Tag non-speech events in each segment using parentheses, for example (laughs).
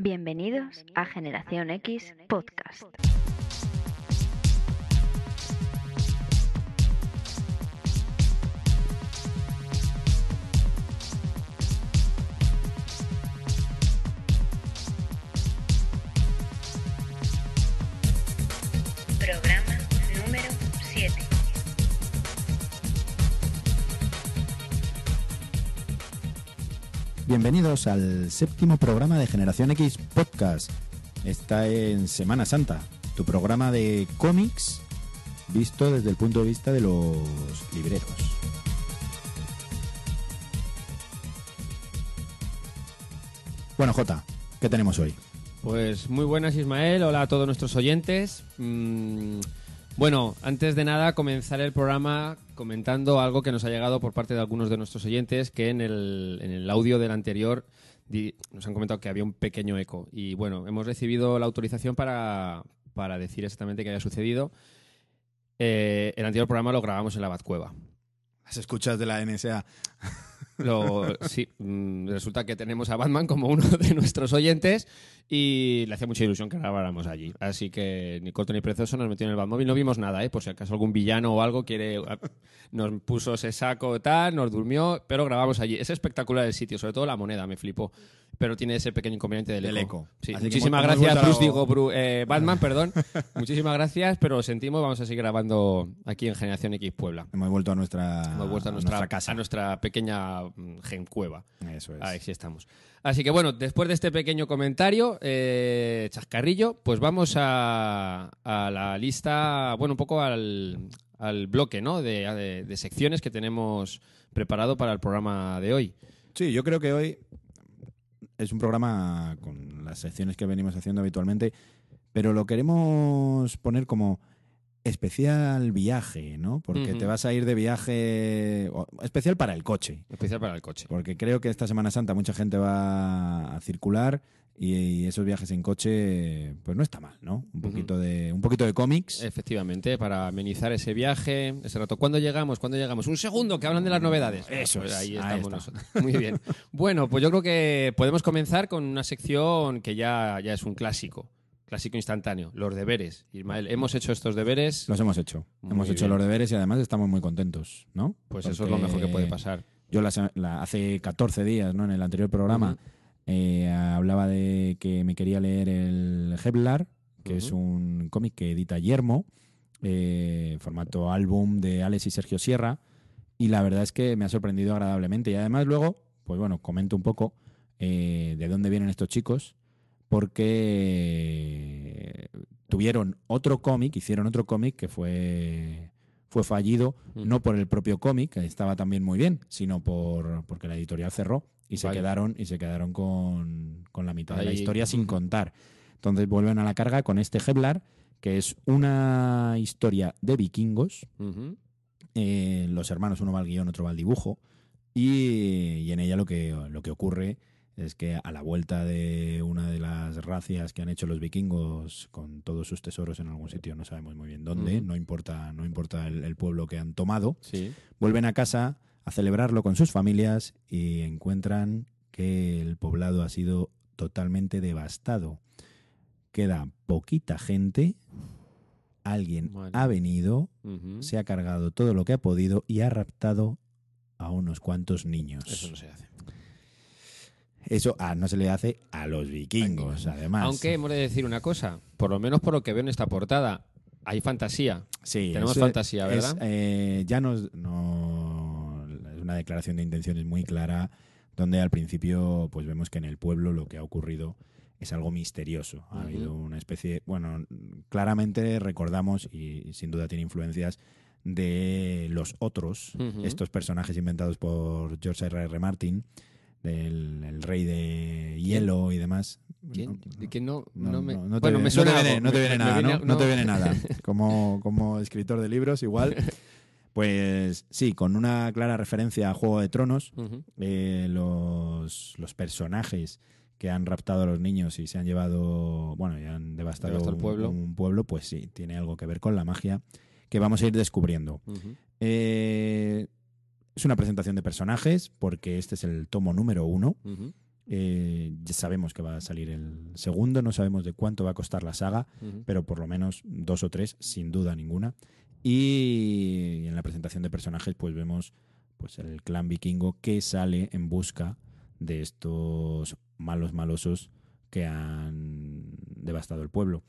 Bienvenidos a Generación X Podcast. Bienvenidos al séptimo programa de Generación X Podcast. Está en Semana Santa, tu programa de cómics visto desde el punto de vista de los libreros. Bueno, Jota, ¿qué tenemos hoy? Pues muy buenas Ismael, hola a todos nuestros oyentes. Mm, bueno, antes de nada comenzar el programa comentando algo que nos ha llegado por parte de algunos de nuestros oyentes que en el, en el audio del anterior nos han comentado que había un pequeño eco. Y bueno, hemos recibido la autorización para, para decir exactamente qué había sucedido. Eh, el anterior programa lo grabamos en la Batcueva. Las escuchas de la NSA. (laughs) Lo, sí, mm, resulta que tenemos a Batman como uno (laughs) de nuestros oyentes y le hacía mucha ilusión que grabáramos allí. Así que ni corto ni precioso nos metió en el Batmóvil. No vimos nada, ¿eh? por si acaso algún villano o algo quiere. Nos puso ese saco tal, nos durmió, pero grabamos allí. Es espectacular el sitio, sobre todo la moneda, me flipó. Pero tiene ese pequeño inconveniente del, Del eco. Sí, muchísimas gracias, a Bruce, digo, eh, Batman, perdón. muchísimas gracias, pero lo sentimos, vamos a seguir grabando aquí en Generación X Puebla. Hemos vuelto a nuestra, Hemos vuelto a nuestra, casa. a nuestra pequeña mm, gencueva. Eso es. Ahí sí estamos. Así que bueno, después de este pequeño comentario, eh, chascarrillo, pues vamos a, a la lista, bueno, un poco al, al bloque, ¿no? De, de- de secciones que tenemos preparado para el programa de hoy. Sí, yo creo que hoy es un programa con las secciones que venimos haciendo habitualmente, pero lo queremos poner como especial viaje, ¿no? Porque te vas a ir de viaje especial para el coche. Especial para el coche. Porque creo que esta Semana Santa mucha gente va a circular y, esos viajes en coche, pues no está mal, ¿no? Un poquito de, un poquito de cómics. Efectivamente, para amenizar ese viaje, ese rato. ¿Cuándo llegamos? ¿Cuándo llegamos? Un segundo, que hablan de las novedades. Eso Pues es, ahí ahí estamos nosotros. Muy bien. (laughs) Bueno, pues yo creo que podemos comenzar con una sección que ya, ya es un clásico. Clásico instantáneo. Los deberes. Ismael, hemos hecho estos deberes. Los hemos hecho. Muy hemos hecho los deberes y además estamos muy contentos, ¿no? Pues eso es lo mejor que puede pasar. Yo la hace 14 días, ¿no? En el anterior programa eh, hablaba de que me quería leer el Heblar, que es un cómic que edita Yermo, eh, formato álbum de Alex y Sergio Sierra, y la verdad es que me ha sorprendido agradablemente. Y además luego, pues bueno, comento un poco eh, de dónde vienen estos chicos, porque tuvieron otro cómic, hicieron otro cómic que fue, fue fallido, no por el propio cómic, que estaba también muy bien, sino por porque la editorial cerró y se quedaron y se quedaron con, con la mitad de la historia sin contar. Entonces vuelven a la carga con este Heblar, que es una historia de vikingos. Eh, los hermanos, uno va al guion, otro va al dibujo. Y, y en ella lo que, lo que ocurre es que a la vuelta de una de las racias que han hecho los vikingos con todos sus tesoros en algún sitio, no sabemos muy bien dónde, no importa, no importa el, el pueblo que han tomado, Sí. vuelven a casa a celebrarlo con sus familias y encuentran que el poblado ha sido totalmente devastado. Queda poquita gente, alguien ha venido, se ha cargado todo lo que ha podido y ha raptado a unos cuantos niños. Eso no se hace. Eso ah, no se le hace a los vikingos, además. Aunque hemos de decir una cosa, por lo menos por lo que veo en esta portada, hay fantasía. Sí, tenemos fantasía, es, ¿verdad? eh, ya nos, no, es una declaración de intenciones muy clara, donde al principio pues vemos que en el pueblo lo que ha ocurrido es algo misterioso. Ha habido una especie, bueno, claramente recordamos y sin duda tiene influencias de los otros, estos personajes inventados por George R. R. Martin, del el rey de hielo y demás. ¿Quién? No, que no, no, no me, no, no te bueno, viene, me suena no te viene, algo. no te Me- viene me nada, viene- ¿no? No te viene nada. (laughs) Como, como escritor de libros, igual. (laughs) Pues sí, con una clara referencia a Juego de Tronos, eh, los, los personajes que han raptado a los niños y se han llevado, bueno, y han devastado, un- pueblo. Un, pueblo, pues sí, tiene algo que ver con la magia que vamos a ir descubriendo. Eh, es una presentación de personajes, porque este es el tomo número uno. Eh, ya sabemos que va a salir el segundo, no sabemos de cuánto va a costar la saga, pero por lo menos dos o tres, sin duda ninguna. Y en la presentación de personajes, pues vemos pues el clan vikingo que sale en busca de estos malos malosos que han devastado el pueblo.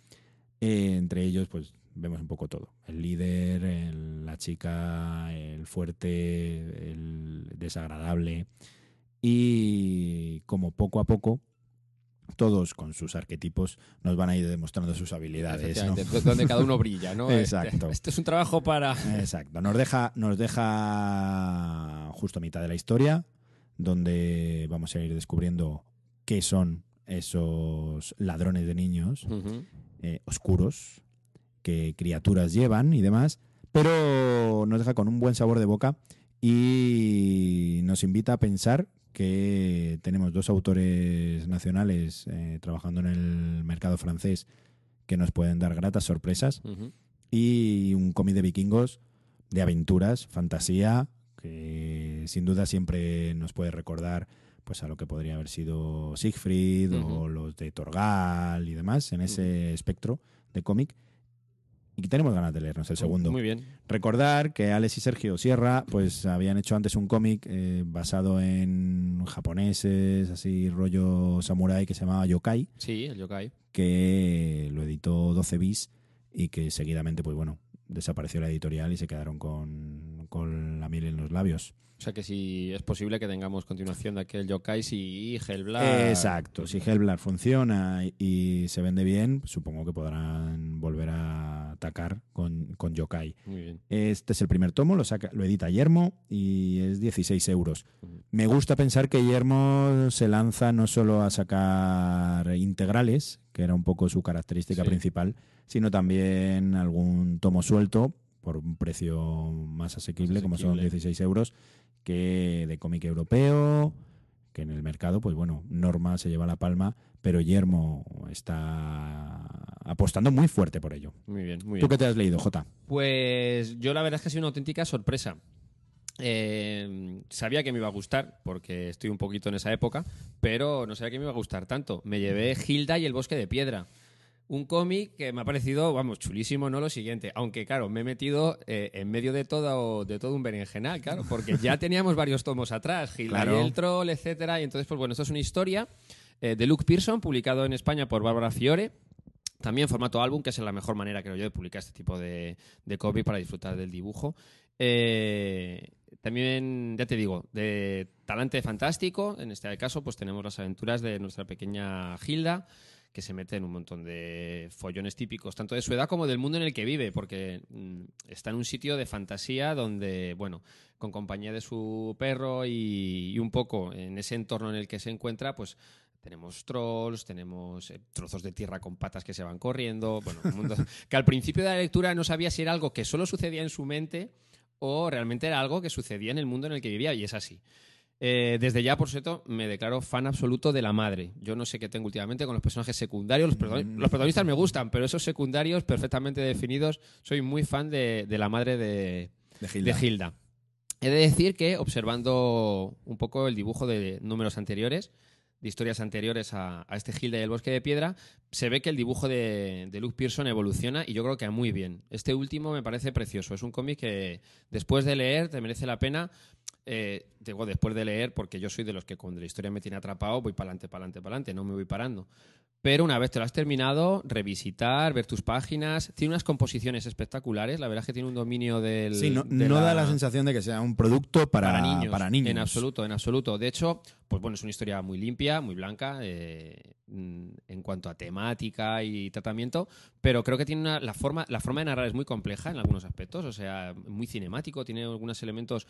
Eh, entre ellos, pues vemos un poco todo. El líder, el- la chica, el fuerte, el desagradable. Y como poco a poco, todos con sus arquetipos nos van a ir demostrando sus habilidades. ¿no? Donde cada uno brilla, ¿no? (laughs) Exacto. Este, este es un trabajo para... Exacto. Nos deja, nos deja justo a mitad de la historia, donde vamos a ir descubriendo qué son esos ladrones de niños eh, oscuros, qué criaturas llevan y demás, pero nos deja con un buen sabor de boca y nos invita a pensar que tenemos dos autores nacionales eh, trabajando en el mercado francés que nos pueden dar gratas sorpresas y un cómic de vikingos de aventuras, fantasía, que sin duda siempre nos puede recordar pues a lo que podría haber sido Siegfried o los de Torgal y demás en ese espectro de cómic. Y tenemos ganas de leernos el segundo. Muy bien. Recordar que Alex y Sergio Sierra pues habían hecho antes un cómic eh, basado en japoneses, así rollo samurai que se llamaba Yokai Sí, el yokai. que lo editó 12 bis y que seguidamente, pues bueno, desapareció la editorial y se quedaron con, con la miel en los labios. O sea que si es posible que tengamos continuación de aquel yokai si Hellblad... Exacto, si Hellblad funciona y, y se vende bien, supongo que podrán volver a atacar con, con Yokai. Muy bien. Este es el primer tomo, lo, saca, lo edita Yermo y es 16 euros. Me gusta pensar que Yermo se lanza no solo a sacar integrales, que era un poco su característica Sí. principal, sino también algún tomo suelto por un precio más asequible, Más como son asequible. 16 euros, que de cómic europeo, que en el mercado, pues bueno, Norma se lleva la palma, pero Yermo está apostando muy fuerte por ello. Muy bien, muy bien. ¿Tú qué te has leído, Jota? Pues yo la verdad es que ha sido una auténtica sorpresa. Eh, sabía que me iba a gustar, porque estoy un poquito en esa época, pero no sabía que me iba a gustar tanto. Me llevé Hilda y el bosque de piedra. Un cómic que me ha parecido, vamos, chulísimo, no lo siguiente. Aunque, claro, me he metido eh, en medio de todo, de todo un berenjenal, claro, porque ya (laughs) teníamos varios tomos atrás, Hilda Claro. y el troll, etcétera. Y entonces, pues bueno, esto es una historia eh, de Luke Pearson, publicado en España por Bárbara Fiore. También formato álbum, que es la mejor manera, creo yo, de publicar este tipo de, de cómic para disfrutar del dibujo. Eh, también, ya te digo, de talante fantástico. En este caso, pues tenemos las aventuras de nuestra pequeña Hilda, que se mete en un montón de follones típicos, tanto de su edad como del mundo en el que vive, porque mm, está en un sitio de fantasía donde, bueno, con compañía de su perro y un poco en ese entorno en el que se encuentra, pues tenemos trolls, tenemos eh, trozos de tierra con patas que se van corriendo, bueno, un mundo (laughs) que al principio de la lectura no sabía si era algo que solo sucedía en su mente o realmente era algo que sucedía en el mundo en el que vivía y es así. Eh, desde ya, por cierto, me declaro fan absoluto de la madre. Yo no sé qué tengo últimamente con los personajes secundarios. Los, Mm. los protagonistas me gustan, pero esos secundarios perfectamente definidos, soy muy fan de, de la madre de, de Hilda. He de decir que, observando un poco el dibujo de números anteriores, de historias anteriores a, este Hilda y el Bosque de Piedra, se ve que el dibujo de, Luke Pearson evoluciona y yo creo que muy bien. Este último me parece precioso. Es un cómic que después de leer te merece la pena. Eh, después de leer, porque yo soy de los que cuando la historia me tiene atrapado voy para adelante, para adelante, para adelante, no me voy parando. Pero una vez te lo has terminado, revisitar, ver tus páginas. Tiene unas composiciones espectaculares. La verdad es que tiene un dominio del. Sí, no, de no da la sensación de que sea un producto para, para niños, para niños. En absoluto, en absoluto. De hecho, pues bueno, es una historia muy limpia, muy blanca eh, en cuanto a temática y tratamiento, pero creo que tiene una, la forma la forma de narrar es muy compleja en algunos aspectos, o sea, muy cinemático, tiene algunos elementos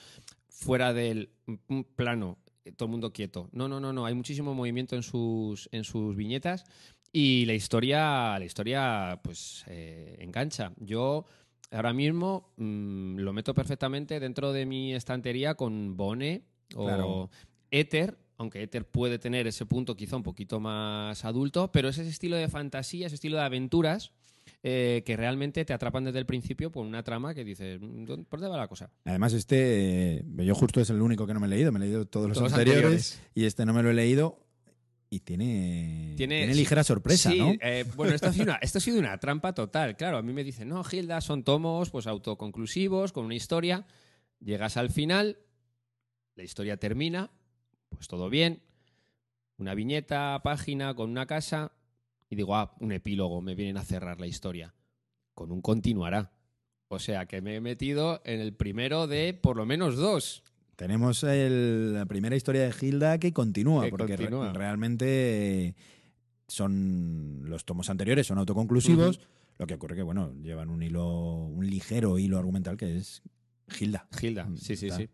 fuera del mm, plano, todo el mundo quieto. No, no, no, no, hay muchísimo movimiento en sus en sus viñetas y la historia la historia pues eh, engancha. Yo ahora mismo mm, lo meto perfectamente dentro de mi estantería con Bone o Claro. Ether, aunque Ether puede tener ese punto quizá un poquito más adulto, pero es ese estilo de fantasía, ese estilo de aventuras eh, que realmente te atrapan desde el principio por una trama que dices, "Mm, ¿dónde- ¿por dónde va la cosa? Además, este, eh, yo justo es el único que no me he leído, me he leído todos los Todos los anteriores, anteriores. y este no me lo he leído. y tiene, Tiene- ligera sorpresa, Sí, ¿no? eh, bueno, esto ha, sido una, esto ha sido una trampa total. Claro, a mí me dicen, no, Gilda, son tomos pues autoconclusivos, con una historia. Llegas al final, la historia termina, pues todo bien. Una viñeta, página con una casa. Y digo, ah, un epílogo, me vienen a cerrar la historia. Con un continuará. O sea que me he metido en el primero de por lo menos dos. Tenemos el- la primera historia de Hilda que continúa, Que porque re- realmente son los tomos anteriores son autoconclusivos. Lo que ocurre que, bueno, llevan un hilo, un ligero hilo argumental que es Hilda. Gilda, sí, sí, Está- sí.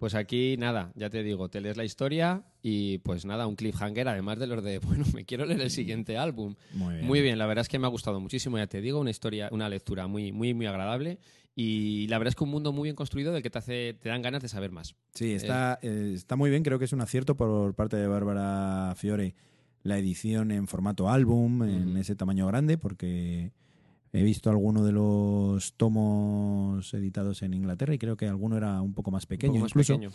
Pues aquí nada, ya te digo, te lees la historia y pues nada, un cliffhanger, además de los de, (laughs) bueno, me quiero leer el siguiente álbum. Muy bien. Muy bien, la verdad es que me ha gustado muchísimo, ya te digo, una historia, una lectura muy, muy, muy agradable y la verdad es que un mundo muy bien construido del que te hace, te dan ganas de saber más. Sí, está, eh, está muy bien. Creo que es un acierto por parte de Bárbara Fiore la edición en formato álbum, en ese tamaño grande, porque he visto alguno de los tomos editados en Inglaterra y creo que alguno era un poco más pequeño poco más incluso. pequeño.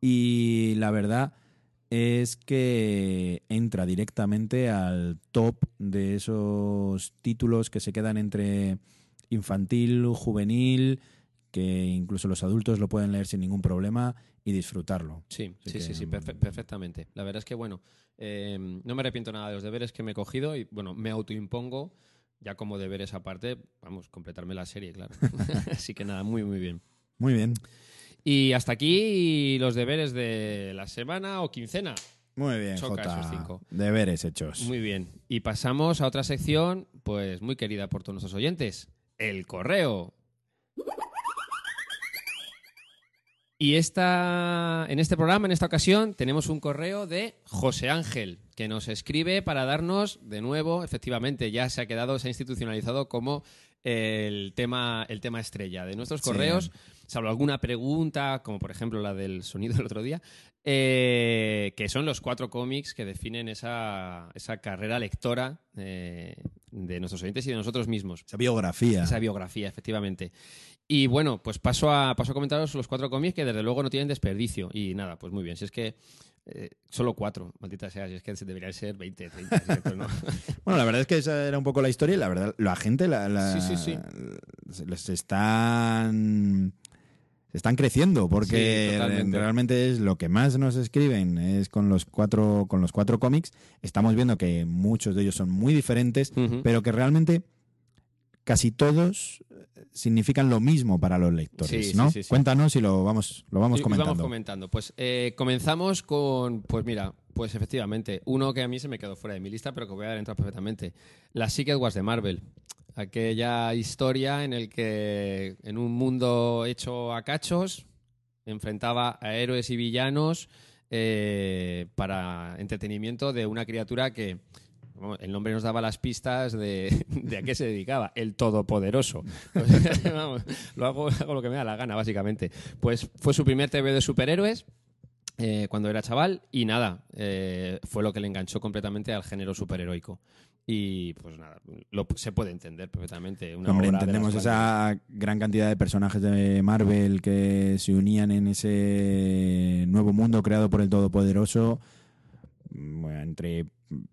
Y la verdad es que entra directamente al top de esos títulos que se quedan entre infantil, juvenil, que incluso los adultos lo pueden leer sin ningún problema y disfrutarlo. Sí, Así sí, que, sí, sí, mm, perfe- perfectamente. La verdad es que, bueno, eh, no me arrepiento nada de los deberes que me he cogido y, bueno, me autoimpongo ya como deberes aparte, vamos, completarme la serie, claro. (laughs) Así que nada, muy, muy bien. Muy bien. Y hasta aquí los deberes de la semana o quincena. Muy bien, Choca Jota. esos cinco. Deberes hechos. Muy bien. Y pasamos a otra sección, pues muy querida por todos nuestros oyentes, el correo. Y esta, en este programa, en esta ocasión, tenemos un correo de José Ángel, que nos escribe para darnos, de nuevo, efectivamente, ya se ha quedado, se ha institucionalizado como el tema, el tema estrella de nuestros Sí. correos, salvo alguna pregunta, como por ejemplo la del sonido del otro día, eh, que son los cuatro cómics que definen esa, esa carrera lectora eh, de nuestros oyentes y de nosotros mismos. Esa biografía. Esa biografía, efectivamente. Y bueno, pues paso a, paso a comentaros los cuatro cómics que desde luego no tienen desperdicio. Y nada, pues muy bien. Si es que eh, solo cuatro, maldita sea, si es que deberían ser 20, 30, si esto no. (laughs) Bueno, la verdad es que esa era un poco la historia y la verdad, la gente la, la- Sí, sí, sí. se les están están creciendo porque Sí, realmente es lo que más nos escriben es con los cuatro con los cuatro cómics. Estamos viendo que muchos de ellos son muy diferentes, pero que realmente casi todos significan lo mismo para los lectores, Sí, sí, ¿no? sí, sí. Cuéntanos y lo vamos lo vamos comentando. Vamos comentando. Pues eh, comenzamos con, pues mira, pues efectivamente, uno que a mí se me quedó fuera de mi lista, pero que voy a dar entrar perfectamente. La Secret Wars de Marvel. Aquella historia en el que en un mundo hecho a cachos enfrentaba a héroes y villanos eh, para entretenimiento de una criatura que el nombre nos daba las pistas de, (laughs) de a qué se dedicaba, el Todopoderoso. (laughs) Vamos, lo hago, hago lo que me da la gana, básicamente. Pues fue su primer TV de superhéroes eh, cuando era chaval y nada, eh, fue lo que le enganchó completamente al género superheroico. Y pues nada, lo, se puede entender perfectamente. Una Hombre, obra de entendemos esa gran cantidad de personajes de Marvel que se unían en ese nuevo mundo creado por el Todopoderoso, mm, bueno, entre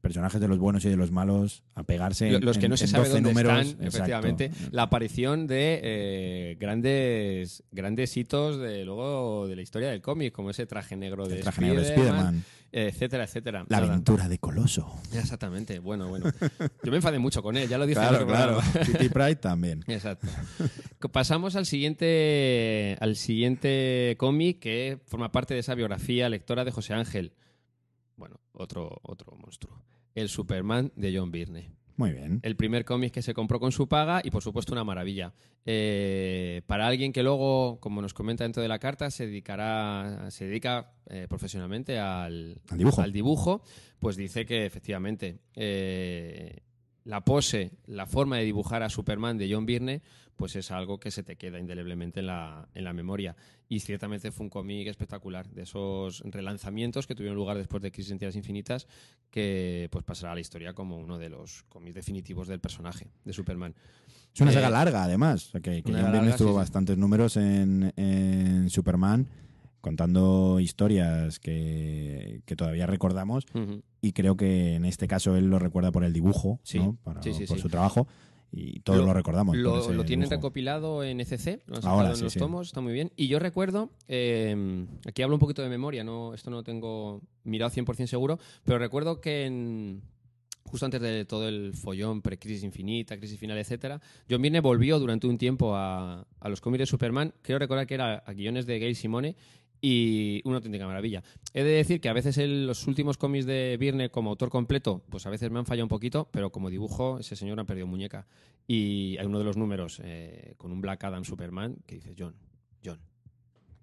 personajes de los buenos y de los malos, a pegarse en- los que no se sabe 12 dónde números. están, Exacto. efectivamente, la aparición de eh, grandes grandes hitos de luego de la historia del cómic, como ese traje negro de El traje negro de Spider-Man, etcétera, etcétera. La aventura de Coloso. Exactamente, bueno, bueno. Yo me enfadé mucho con él, ya lo dije Claro, claro. (laughs) Pride también. Exacto. Pasamos al siguiente, al siguiente cómic que forma parte de esa biografía lectora de José Ángel. Bueno, otro, otro monstruo. El Superman de John Byrne. Muy bien. El primer cómic que se compró con su paga y por supuesto una maravilla. Eh, para alguien que luego, como nos comenta dentro de la carta, se dedicará, se dedica eh, profesionalmente al, Al dibujo. al dibujo, pues dice que efectivamente eh, la pose, la forma de dibujar a Superman de John Byrne, pues es algo que se te queda indeleblemente en la, en la memoria. Y ciertamente fue un cómic espectacular, de esos relanzamientos que tuvieron lugar después de Crisis en Tierras Infinitas, que pues pasará a la historia como uno de los cómics definitivos del personaje, de Superman. Es una Eh, saga larga, además. que que larga, Byrne tuvo sí, sí. bastantes números en, en Superman, contando historias que, que todavía recordamos y creo que en este caso él lo recuerda por el dibujo, Sí, ¿no? Para- sí, sí, por su trabajo y todos lo, recordamos. Lo, lo tienen dibujo. recopilado en ECC, lo han sacado Ahora en sí, los sí. tomos, está muy bien. Y yo recuerdo, eh, aquí hablo un poquito de memoria, no esto no lo tengo mirado 100% seguro, pero recuerdo que en, justo antes de todo el follón pre-crisis infinita, crisis final, etcétera, John Byrne volvió durante un tiempo a, a los cómics de Superman, creo recordar que era a guiones de Gail Simone, y una auténtica maravilla. He de decir que a veces el- los últimos cómics de Byrne como autor completo, pues a veces me han fallado un poquito, pero como dibujo, ese señor ha perdido muñeca. Y hay uno de los números eh, con un Black Adam Superman que dice, John, John,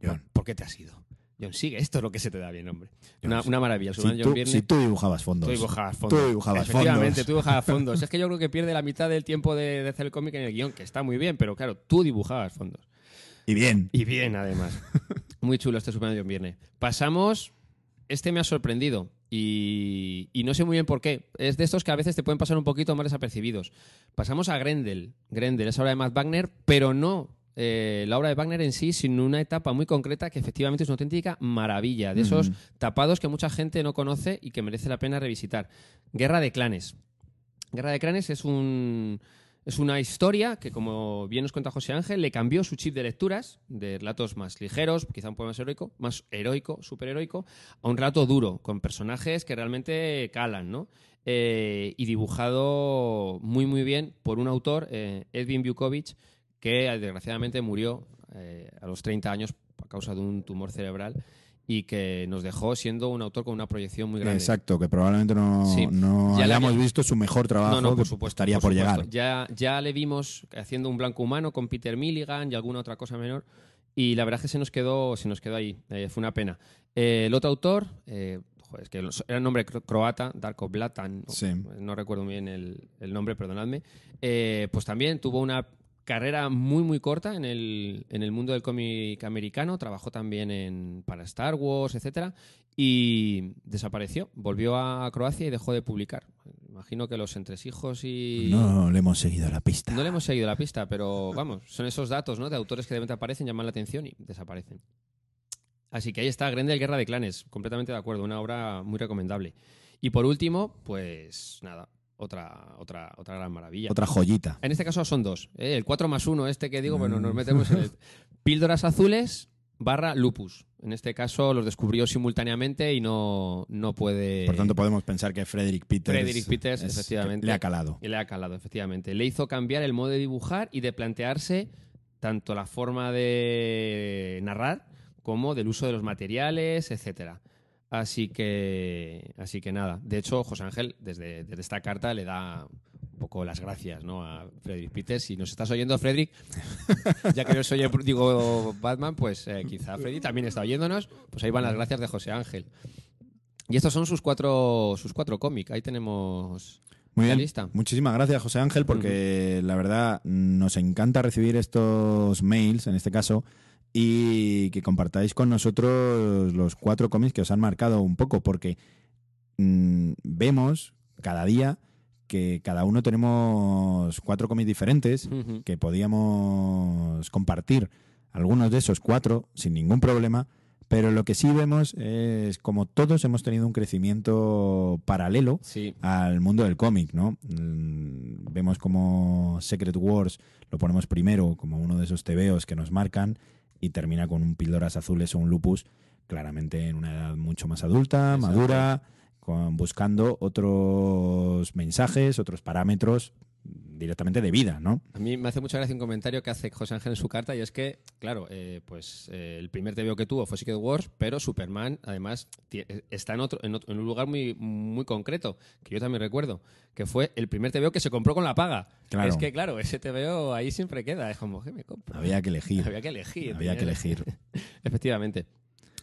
John. ¿por qué te has ido? John, sigue, esto es lo que se te da bien, hombre. Una, una maravilla. Si John tú, si tú dibujabas fondos. Tú dibujabas fondos. Tú dibujabas Efectivamente, fondos. tú dibujabas fondos. es que yo creo que pierde la mitad del tiempo de, de hacer el cómic en el guion, que está muy bien, pero claro, tú dibujabas fondos. Y bien. Y bien, además. (laughs) Muy chulo este Superman Byrne. Pasamos. Este me ha sorprendido. Y, y no sé muy bien por qué. Es de estos que a veces te pueden pasar un poquito más desapercibidos. Pasamos a Grendel. Grendel es obra de Matt Wagner, pero no eh, la obra de Wagner en sí, sino una etapa muy concreta que efectivamente es una auténtica maravilla. De esos tapados que mucha gente no conoce y que merece la pena revisitar. Guerra de Clanes. Guerra de Clanes es un. Es una historia que, como bien nos cuenta José Ángel, le cambió su chip de lecturas, de relatos más ligeros, quizá un poco más heroico, más heroico, superheroico, a un relato duro, con personajes que realmente calan, ¿no? Eh, y dibujado muy, muy bien por un autor, eh, Edwin Bukovic, que desgraciadamente murió eh, a los 30 años a causa de un tumor cerebral y que nos dejó siendo un autor con una proyección muy grande. Exacto, que probablemente no, Sí. no Ya hayamos había- visto su mejor trabajo No, no, que por supuesto. estaría por, supuesto. llegar. Ya, ya le vimos haciendo un blanco humano con Peter Milligan y alguna otra cosa menor. Y la verdad es que se nos quedó, se nos quedó ahí. Eh, fue una pena. Eh, el otro autor, eh, joder, es que era un nombre cro- croata, Darko Blatan, no, Sí. no recuerdo bien el, el nombre, perdonadme. Eh, pues también tuvo una carrera muy muy corta en el, en el mundo del cómic americano, trabajó también en, para Star Wars, etcétera, y desapareció, volvió a Croacia y dejó de publicar. Imagino que los entresijos y... No le hemos seguido la pista. No le hemos seguido la pista, pero vamos, son esos datos ¿no? de autores que de repente aparecen, llaman la atención y desaparecen. Así que ahí está, Grendel Guerra de Clanes, completamente de acuerdo, una obra muy recomendable. Y por último, pues nada, otra, otra, otra gran maravilla. Otra joyita. En este caso son dos. ¿eh? El 4 más 1, este que digo, bueno, nos Mm. metemos en el... (laughs) Píldoras azules barra lupus. En este caso los descubrió simultáneamente y no, no puede... Por tanto, podemos pensar que Frederick Peters, Frederick Peters, es- efectivamente. le ha calado. Y le ha calado, efectivamente. Le hizo cambiar el modo de dibujar y de plantearse tanto la forma de narrar como del uso de los materiales, etcétera. Así que, así que nada. De hecho, José Ángel, desde, desde esta carta, le da un poco las gracias ¿no? a Frederick Peters. Si nos estás oyendo, Frederick, (laughs) ya que yo soy el, digo Batman, pues eh, quizá Freddy también está oyéndonos. Pues ahí van las gracias de José Ángel. Y estos son sus cuatro, sus cuatro cómics. Ahí tenemos Muy la bien. lista. Muchísimas gracias, José Ángel, porque la verdad nos encanta recibir estos mails, en este caso, y que compartáis con nosotros los cuatro cómics que os han marcado un poco, porque mm, vemos cada día que cada uno tenemos cuatro cómics diferentes, que podíamos compartir algunos de esos cuatro sin ningún problema, pero lo que sí vemos es como todos hemos tenido un crecimiento paralelo Sí, al mundo del cómic, ¿no? Mm, Vemos como Secret Wars lo ponemos primero como uno de esos tebeos que nos marcan y termina con un Píldoras Azules o un Lupus claramente en una edad mucho más adulta, Exacto. madura, con, buscando otros mensajes, otros parámetros directamente de vida, ¿no? A mí me hace mucha gracia un comentario que hace José Ángel en su carta y es que, claro, eh, pues eh, el primer TVO que tuvo fue Secret Wars, pero Superman además eh, está en otro, en otro- en un lugar muy, muy concreto, que yo también recuerdo, que fue el primer TVO que se compró con la paga. Claro. Es que, claro, ese TVO ahí siempre queda, es como, ¿qué me compro? Había que elegir. Había que elegir. Había que elegir. (laughs) Efectivamente.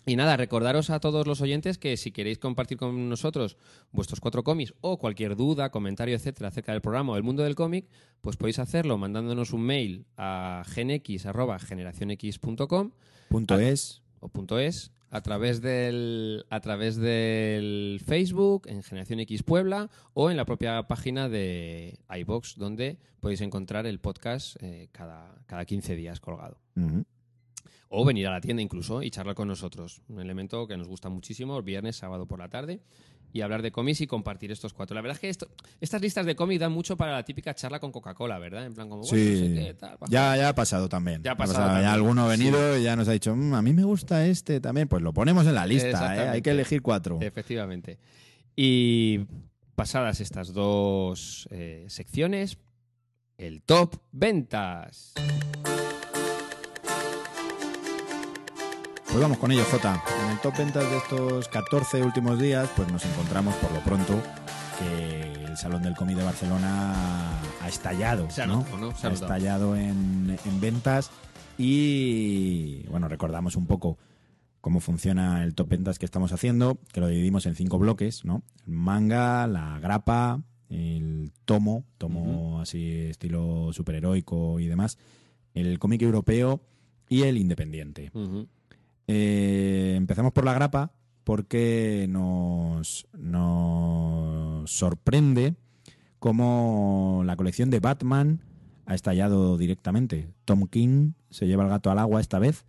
Y nada, recordaros a todos los oyentes que si queréis compartir con nosotros vuestros cuatro cómics o cualquier duda, comentario, etcétera, acerca del programa o el mundo del cómic, pues podéis hacerlo mandándonos un mail a genx@generacionx.com Punto es. o punto .es a través del a través del Facebook en Generación X Puebla o en la propia página de iBox donde podéis encontrar el podcast eh, cada, cada 15 días colgado. O venir a la tienda incluso y charlar con nosotros. Un elemento que nos gusta muchísimo, viernes, sábado por la tarde. y hablar de cómics y compartir estos cuatro. La verdad es que esto, estas listas de cómics dan mucho para la típica charla con Coca-Cola, ¿verdad? En plan como, bueno, no sé qué, tal, ya, ya ha pasado también. Ya ha pasado Ya también. alguno ha venido y ya nos ha dicho, "Mm, a mí me gusta este también. Pues lo ponemos en la lista, ¿eh? Hay que elegir cuatro. Efectivamente. Y pasadas estas dos eh, secciones, el top ventas. Pues vamos con ello, Jota. En el top ventas de estos 14 últimos días, pues nos encontramos por lo pronto que el Salón del Cómic de Barcelona ha estallado, Se ha ¿no? notado, ¿no? Se ha ha notado. estallado en, en ventas y, bueno, recordamos un poco cómo funciona el top ventas que estamos haciendo, que lo dividimos en cinco bloques, ¿no? El manga, la grapa, el tomo, tomo así estilo superheroico y demás, el cómic europeo y el independiente. Ujú. Eh, empezamos por la grapa porque nos, nos sorprende cómo la colección de Batman ha estallado directamente. Tom King se lleva el gato al agua esta vez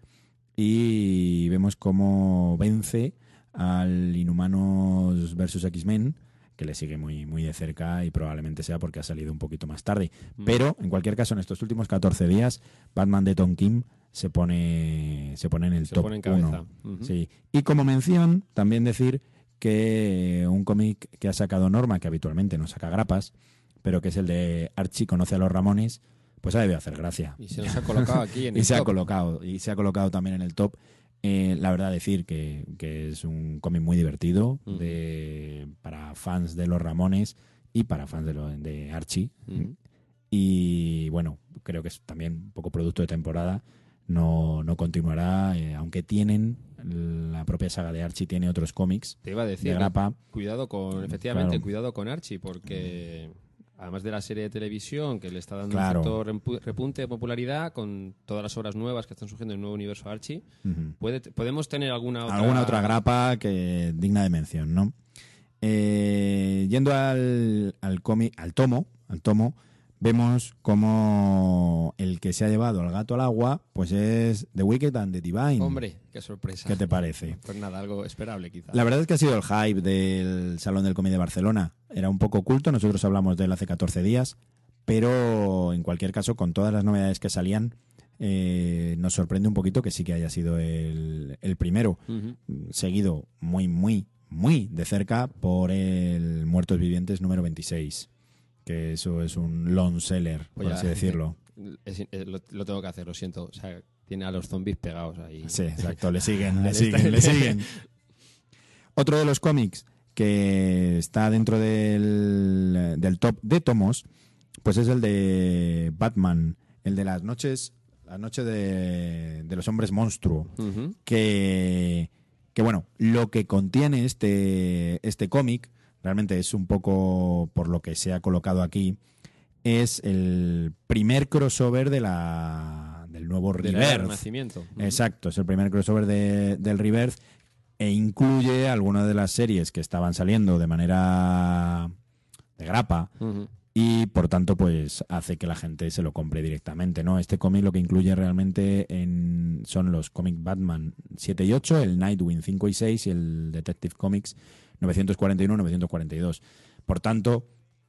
y vemos cómo vence al Inhumanos versus X-Men, que le sigue muy, muy de cerca y probablemente sea porque ha salido un poquito más tarde. Mm. Pero, en cualquier caso, en estos últimos 14 días, Batman de Tom King se pone, se pone en el Se top pone en cabeza. 1. Ujú. Sí. Y como mención, también decir que un cómic que ha sacado Norma, que habitualmente no saca grapas, pero que es el de Archie conoce a los Ramones, pues ha debido hacer gracia. Y se nos ha colocado aquí en (laughs) Y el se ha top. colocado, y se ha colocado también en el top. Eh, la verdad decir que, que es un cómic muy divertido de, para fans de los Ramones y para fans de, lo, de Archie. Y bueno, creo que es también un poco producto de temporada. No, no continuará, eh, aunque tienen la propia saga de Archie tiene otros cómics Te iba a de decir, grapa. cuidado con, efectivamente, Claro. cuidado con Archie, porque además de la serie de televisión que le está dando Claro. un cierto repunte de popularidad, con todas las obras nuevas que están surgiendo en el nuevo universo Archie, puede, podemos tener alguna otra... alguna otra grapa que digna de mención, ¿no? Eh, yendo al, al cómic, al tomo, al tomo, vemos como el que se ha llevado al gato al agua, pues es The Wicked and the Divine. Hombre, qué sorpresa. ¿Qué te parece? Pues nada, algo esperable quizá. La verdad es que ha sido el hype del Salón del Cómic de Barcelona. Era un poco oculto, nosotros hablamos de él hace 14 días, pero en cualquier caso, con todas las novedades que salían, eh, nos sorprende un poquito que sí que haya sido el, el primero, seguido muy, muy, muy de cerca por el Muertos Vivientes número 26, que eso es un long seller, por Oye, así (laughs) decirlo. Es- lo, lo tengo que hacer, lo siento. O sea, tiene a los zombies pegados ahí. Sí, exacto, le siguen, (laughs) le siguen, le siguen. (laughs) Otro de los cómics que está dentro del, del top de tomos, pues es el de Batman, el de las noches, la noche de, de los hombres monstruo, que, que bueno, lo que contiene este, este cómic, realmente es un poco por lo que se ha colocado aquí, es el primer crossover de la, del nuevo De Rebirth. Exacto, es el primer crossover de- del Rebirth e incluye algunas de las series que estaban saliendo de manera de grapa y por tanto pues hace que la gente se lo compre directamente, ¿no? Este cómic lo que incluye realmente en, son los cómics Batman 7 y 8, el Nightwing 5 y 6 y el Detective Comics 941-942. Por tanto,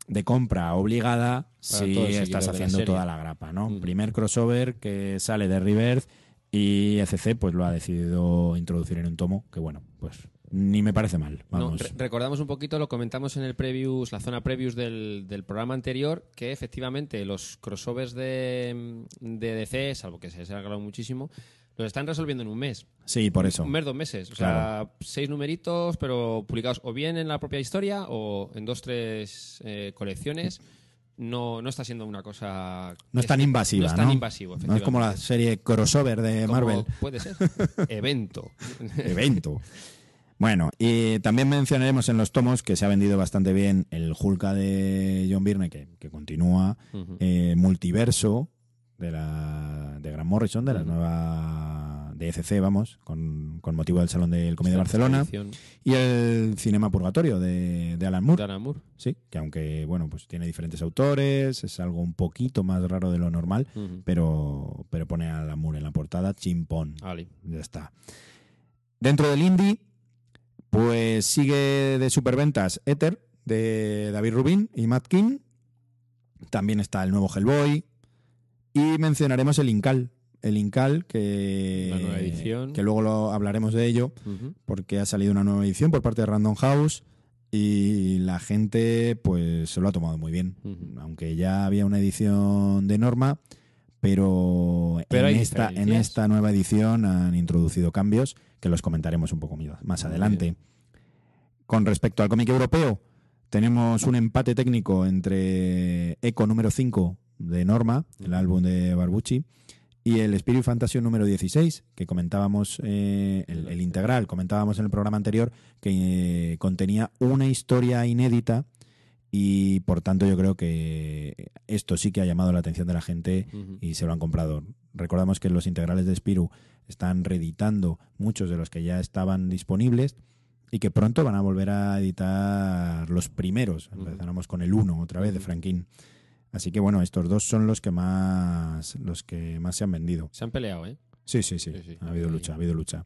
de compra obligada si estás haciendo toda la grapa, ¿no? Primer crossover que sale de Rebirth y ECC pues lo ha decidido introducir en un tomo que bueno, pues ni me parece mal, No, vamos. re- recordamos un poquito, lo comentamos en el previews, la zona previews del, del programa anterior, que efectivamente los crossovers de, de DC, salvo que se ha alargado muchísimo, los están resolviendo en un mes. sí, por eso. Un mes, dos meses. O Claro. sea, seis numeritos, pero publicados o bien en la propia historia o en dos, tres eh, colecciones. No, no está siendo una cosa... No es tan invasiva, No es tan ¿no? invasivo, No es como la serie crossover de Marvel. Puede ser. (laughs) Evento. evento. Bueno, y también mencionaremos en los tomos que se ha vendido bastante bien el Hulka de John Byrne, que, que continúa, eh, Multiverso de la de Grant Morrison, de la nueva de ECC, vamos, con, con motivo del Salón del Comedia de Barcelona, y el Cinema Purgatorio de, de Alan Moore. de Alan Moore. Sí, que aunque, bueno, pues tiene diferentes autores, es algo un poquito más raro de lo normal, pero, pero pone a Alan Moore en la portada, chimpón. Vale. Ya está. Dentro del indie, Pues sigue de superventas Ether, de David Rubin y Matt King. También está el nuevo Hellboy. Y mencionaremos el Incal. El Incal, que, La nueva edición. que luego lo hablaremos de ello, porque ha salido una nueva edición por parte de Random House y la gente pues se lo ha tomado muy bien. Aunque ya había una edición de norma, pero, Pero en, esta, en esta nueva edición han introducido cambios que los comentaremos un poco más adelante. Con respecto al cómic europeo, tenemos un empate técnico entre Eco número 5 de Norma, el álbum de Barbucci, y el Spirit Fantasy número 16, que comentábamos, eh, el, el integral, comentábamos en el programa anterior, que eh, contenía una historia inédita y por tanto yo creo que esto sí que ha llamado la atención de la gente y se lo han comprado. Recordamos que los integrales de Spiru están reeditando muchos de los que ya estaban disponibles y que pronto van a volver a editar los primeros. Empezamos con el 1 otra vez de. Franquín. Así que bueno, estos dos son los que más los que más se han vendido. Se han peleado, ¿eh? Sí, sí, sí. Sí, sí. Ha habido lucha, ha habido lucha.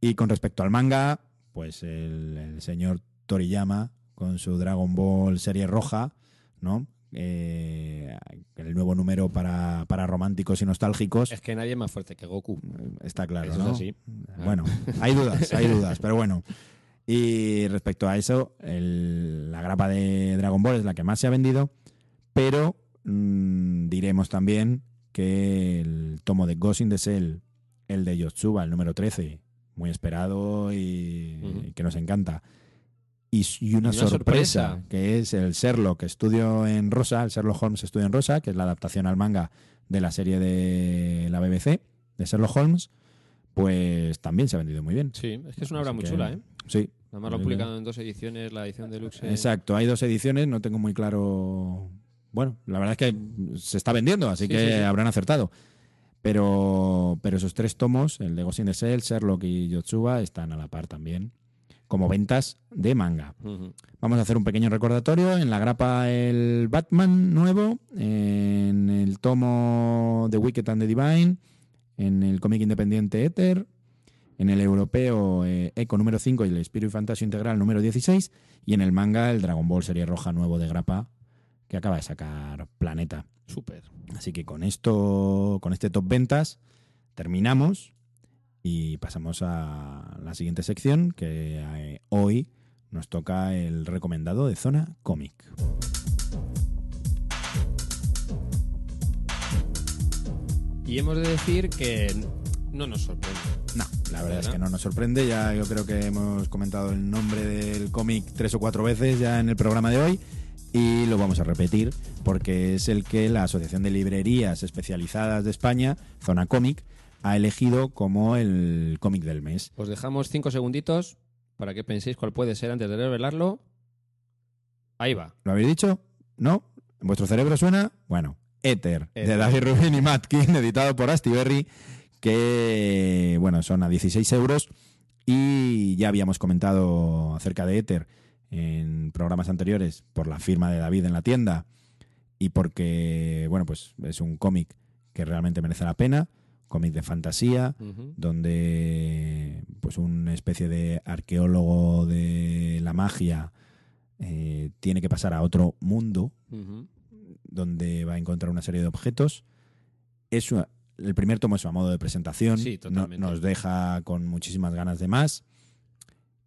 Y con respecto al manga, pues el, el señor Toriyama con su Dragon Ball serie roja, ¿no? Eh, el nuevo número para, para románticos y nostálgicos. Es que nadie es más fuerte que Goku. Está claro, Eso es ¿no? así. Bueno, hay dudas, hay dudas, pero bueno. Y respecto a eso, el- la grapa de Dragon Ball es la que más se ha vendido, pero mm, diremos también que el tomo de Ghost in the Shell, el de Yotsuba, el número 13, muy esperado y que nos encanta. Y, una, sorpresa, sorpresa. que es el Sherlock Estudio en Rosa, el Sherlock Holmes Estudio en Rosa, que es la adaptación al manga de la serie de la BBC, de Sherlock Holmes, pues también se ha vendido muy bien. Sí, es que es una obra muy que- chula, ¿eh? Sí, Además lo han publicado en dos ediciones, la edición deluxe. exacto. Hay dos ediciones, no tengo muy claro. Bueno, la verdad es que se está vendiendo, así Sí, que sí, sí. habrán acertado. Pero, pero esos tres tomos, el de Ghost in the Shell, Sherlock y Yotsuba, están a la par también, como ventas de manga. Vamos a hacer un pequeño recordatorio. En la grapa el Batman nuevo, en el tomo The Wicked and the Divine, en el cómic independiente Ether, en el europeo eh, Eco número 5 y el Spirit Fantasy Integral número 16, y en el manga el Dragon Ball Serie Roja nuevo de grapa que acaba de sacar Planeta. Súper. Así que con esto, con este top ventas, terminamos y pasamos a la siguiente sección que eh, hoy nos toca el recomendado de Zona Cómic. Y hemos de decir que no nos sorprende. No, la verdad es ¿Verdad? que no nos sorprende. Ya yo creo que hemos comentado el nombre del cómic tres o cuatro veces ya en el programa de hoy y lo vamos a repetir porque es el que la Asociación de Librerías Especializadas de España, Zona Cómic, ha elegido como el cómic del mes. Os dejamos cinco segunditos para que penséis cuál puede ser antes de revelarlo. Ahí va. ¿Lo habéis dicho? ¿No? ¿En vuestro cerebro suena? Bueno, Ether, de Ether. David Rubin y Matt King, editado por Astiberri, que, bueno, son a 16 euros. Y ya habíamos comentado acerca de Ether en programas anteriores por la firma de David en la tienda y porque, bueno, pues es un cómic que realmente merece la pena, cómic de fantasía, donde pues una especie de arqueólogo de la magia eh, tiene que pasar a otro mundo donde va a encontrar una serie de objetos. Es una- el primer tomo es a modo de presentación, Sí, nos deja con muchísimas ganas de más.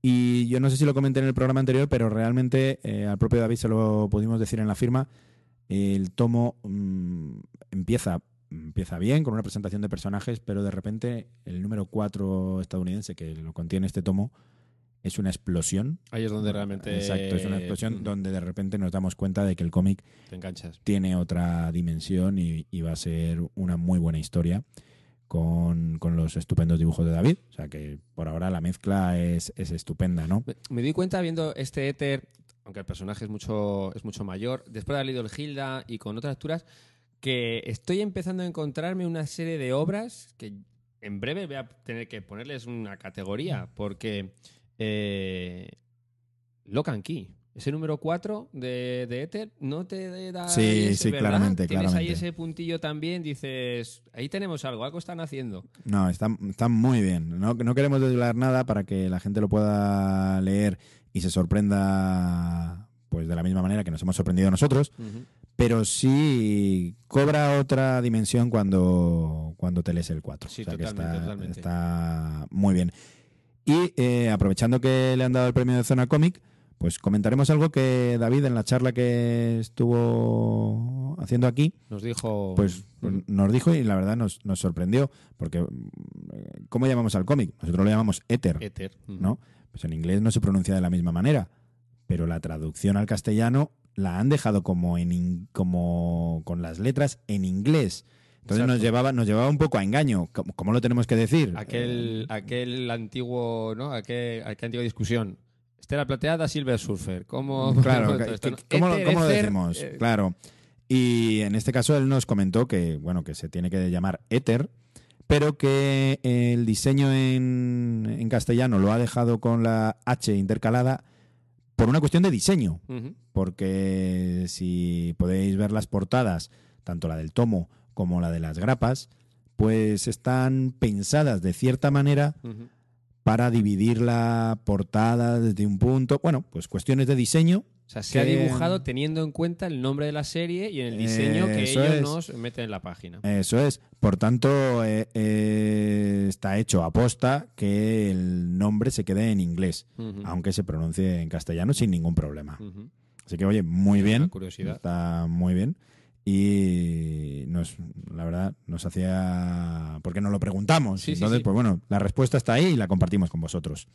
Y yo no sé si lo comenté en el programa anterior, pero realmente eh, al propio David se lo pudimos decir en la firma. El tomo mm, empieza, empieza bien, con una presentación de personajes, pero de repente el número 4 estadounidense que lo contiene este tomo es una explosión. Ahí es donde realmente. Exacto, es una explosión donde de repente nos damos cuenta de que el cómic tiene otra dimensión y, y va a ser una muy buena historia con, con los estupendos dibujos de David. O sea que por ahora la mezcla es, es estupenda, ¿no? Me, di cuenta viendo este éter, aunque el personaje es mucho, es mucho mayor, después de haber leído el Hilda y con otras lecturas, que estoy empezando a encontrarme una serie de obras que en breve voy a tener que ponerles una categoría, porque eh, Key, ese número 4 de, de Ether no te da. Sí, ahí ese, sí, ¿verdad? claramente, Tienes ahí claramente. ese puntillo también, dices, ahí tenemos algo, algo están haciendo. No, está, está muy bien. No, no queremos desvelar nada para que la gente lo pueda leer y se sorprenda pues de la misma manera que nos hemos sorprendido nosotros, pero sí cobra otra dimensión cuando, cuando te lees el 4. Sí, que totalmente, está, totalmente. está muy bien. Y eh, aprovechando que le han dado el premio de Zona Cómic, pues comentaremos algo que David en la charla que estuvo haciendo aquí, Nos dijo. pues, pues nos dijo y la verdad nos, nos sorprendió, porque mm, ¿cómo llamamos al cómic? Nosotros lo llamamos éter, Ether. ¿no? Pues en inglés no se pronuncia de la misma manera, pero la traducción al castellano la han dejado como en como con las letras en inglés. Entonces nos llevaba nos llevaba un poco a engaño. ¿Cómo, cómo lo tenemos que decir? Aquel, aquel antiguo, ¿no? Aquel, aquella antigua discusión. Estela Plateada, Silver Surfer. ¿Cómo? Claro. ¿cómo, lo- Ether, cómo lo Ether, decimos? eh, Claro. Y en este caso él nos comentó que, bueno, que se tiene que llamar éter, pero que el diseño en, en castellano lo ha dejado con la H intercalada por una cuestión de diseño. Porque si podéis ver las portadas, tanto la del tomo como la de las grapas, pues están pensadas de cierta manera. Para dividir la portada desde un punto. Bueno, pues cuestiones de diseño. O sea, se ha dibujado teniendo en cuenta el nombre de la serie y en el diseño que ellos es. nos meten en la página. Eso es. Por tanto, eh, eh, está hecho a posta que el nombre se quede en inglés, aunque se pronuncie en castellano sin ningún problema. Así que, oye, muy Una bien. curiosidad. Está muy bien. Y nos, la verdad, nos hacía. porque nos lo preguntamos. Sí, Entonces, sí. pues bueno, la respuesta está ahí y la compartimos con vosotros.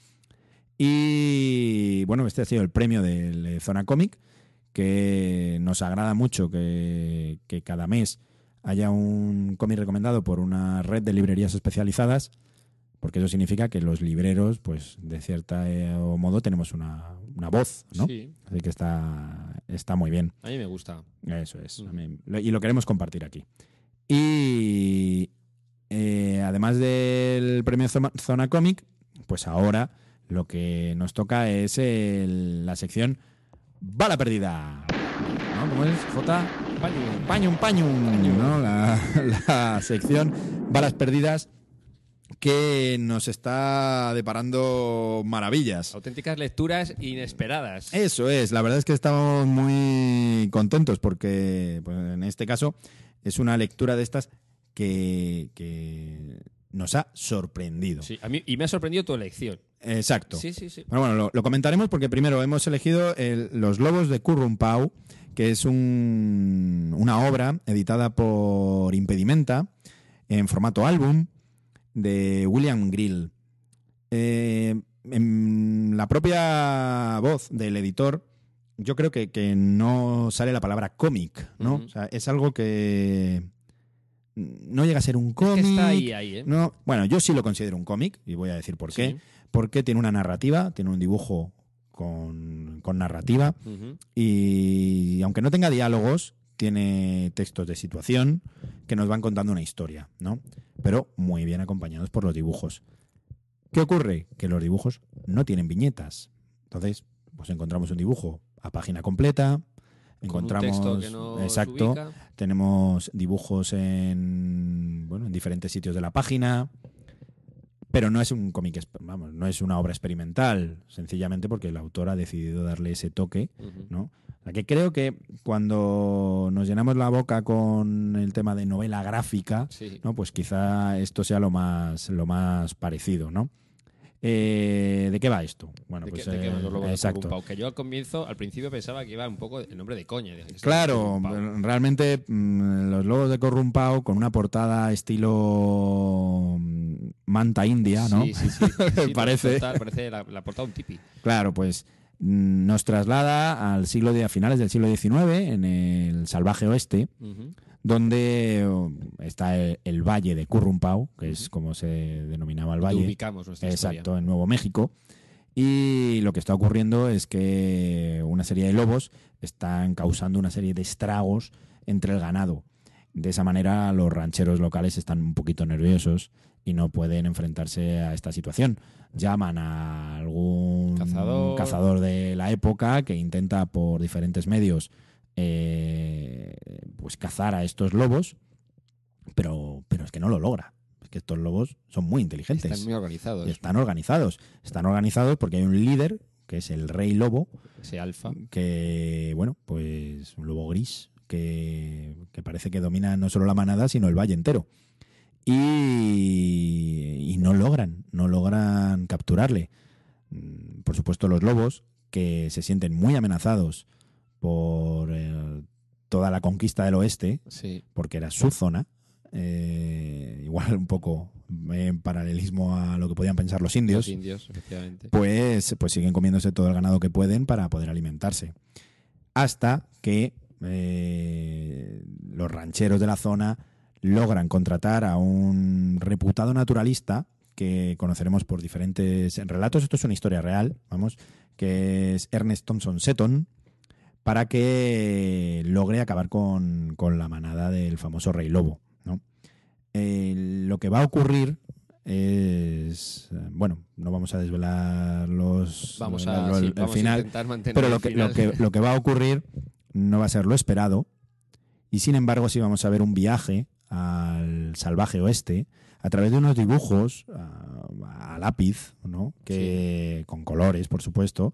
Y bueno, este ha sido el premio eh, Zona Comic, que nos agrada mucho que, que cada mes haya un cómic recomendado por una red de librerías especializadas, porque eso significa que los libreros, pues de cierta eh, modo, tenemos una, una voz, ¿no? Sí, Así que está, está muy bien. a mí me gusta. Eso es. Ujú. a mí- lo- y lo queremos compartir aquí. Y eh, además del premio Zona Comic, pues ahora lo que nos toca es el- la sección Bala Perdida. ¿No? ¿Cómo es? J. Pañum, pañum. ¿no? La, (laughs) la sección Balas Perdidas que nos está deparando maravillas. Auténticas lecturas inesperadas. Eso es, la verdad es que estamos muy contentos porque pues, en este caso es una lectura de estas que, que nos ha sorprendido. Sí, a mí, y me ha sorprendido tu elección. Exacto. Sí, sí, sí. Bueno, bueno, lo, lo comentaremos porque primero hemos elegido el- Los Lobos de Currum Pau, que es un- una obra editada por Impedimenta en formato álbum de William Grill. Eh, en la propia voz del editor, yo creo que, que no sale la palabra cómic, ¿no? O sea, es algo que no llega a ser un Es cómic. que está ahí, ahí, ¿eh? No, bueno, yo sí lo considero un cómic y voy a decir por qué Sí. porque tiene una narrativa, tiene un dibujo con, con narrativa y aunque no tenga diálogos, tiene textos de situación que nos van contando una historia, ¿no? Pero muy bien acompañados por los dibujos. ¿Qué ocurre? Que los dibujos no tienen viñetas. Entonces, pues encontramos un dibujo a página completa, encontramos Con un texto que nos exacto, ubica. tenemos dibujos en bueno, en diferentes sitios de la página, pero no es un cómic, vamos, no es una obra experimental, sencillamente porque el autor ha decidido darle ese toque. ¿no? O sea, que creo que cuando nos llenamos la boca con el tema de novela gráfica, Sí. ¿no? Pues quizá esto sea lo más, lo más parecido, ¿no? Eh, ¿De qué va esto? Bueno, ¿De pues qué- de qué eh, van los lobos de exacto. Que yo al comienzo, al principio pensaba que iba un poco el nombre de coña. ¿qué Claro, realmente mm, los lobos de Corrumpao con una portada estilo mm, manta india, ¿no? Sí, sí, sí. Sí, (laughs) Parece. total, parece la, la portada de un tipi. Claro, pues mm, nos traslada al siglo de, a finales del siglo XIX en el salvaje oeste, Ujú. Donde oh, está el, el valle de Currumpao, que es como se denominaba el valle. ubicamos nuestra Exacto, en Nuevo México. Y lo que está ocurriendo es que una serie de lobos están causando una serie de estragos entre el ganado. De esa manera los rancheros locales están un poquito nerviosos y no pueden enfrentarse a esta situación. Llaman a algún Cazador. cazador de la época que intenta por diferentes medios eh, pues cazar a estos lobos, pero, pero es que no lo logra. Es que estos lobos son muy inteligentes. Están muy organizados. Están organizados. Están organizados porque hay un líder, que es el rey lobo, Ese alfa. que, bueno, pues un lobo gris, que, que parece que domina no solo la manada, sino el valle entero. Y, y no logran, no logran capturarle. Mm, Por supuesto, los lobos, que se sienten muy amenazados por eh, toda la conquista del oeste, Sí. porque era su zona. eh, igual un poco en paralelismo a lo que podían pensar los indios Los indios, efectivamente. pues, pues siguen comiéndose todo el ganado que pueden para poder alimentarse. Hasta que eh, los rancheros de la zona logran contratar a un reputado naturalista que conoceremos por diferentes relatos. Esto es una historia real, vamos, que es Ernest Thompson Seton, para que logre acabar con, con la manada del famoso rey lobo. ¿no? Eh, lo que va a ocurrir es bueno no vamos a desvelar los Vamos a, lo- sí, el vamos a final intentar mantener pero lo que, lo, que, lo que va a ocurrir no va a ser lo esperado y sin embargo sí vamos a ver un viaje al salvaje oeste a través de unos dibujos a, a lápiz ¿no? que con colores por supuesto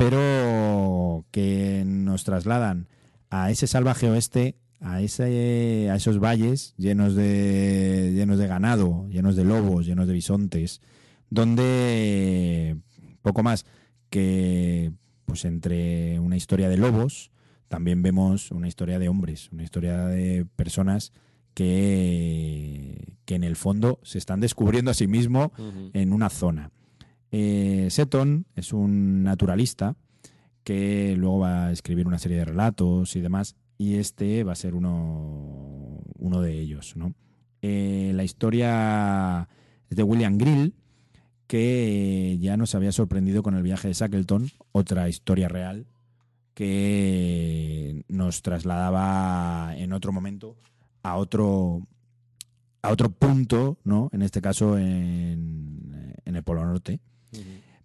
pero que nos trasladan a ese salvaje oeste a ese a esos valles llenos de llenos de ganado llenos de lobos llenos de bisontes donde poco más que pues entre una historia de lobos también vemos una historia de hombres una historia de personas que, que en el fondo se están descubriendo a sí mismos Ujú. en una zona. Eh, Seton es un naturalista que luego va a escribir una serie de relatos y demás, y este va a ser uno, uno de ellos. ¿no? Eh, la historia es de William Grill, que ya nos había sorprendido con el viaje de Shackleton, otra historia real que nos trasladaba en otro momento a otro a otro punto, ¿no? En este caso en, en el Polo Norte.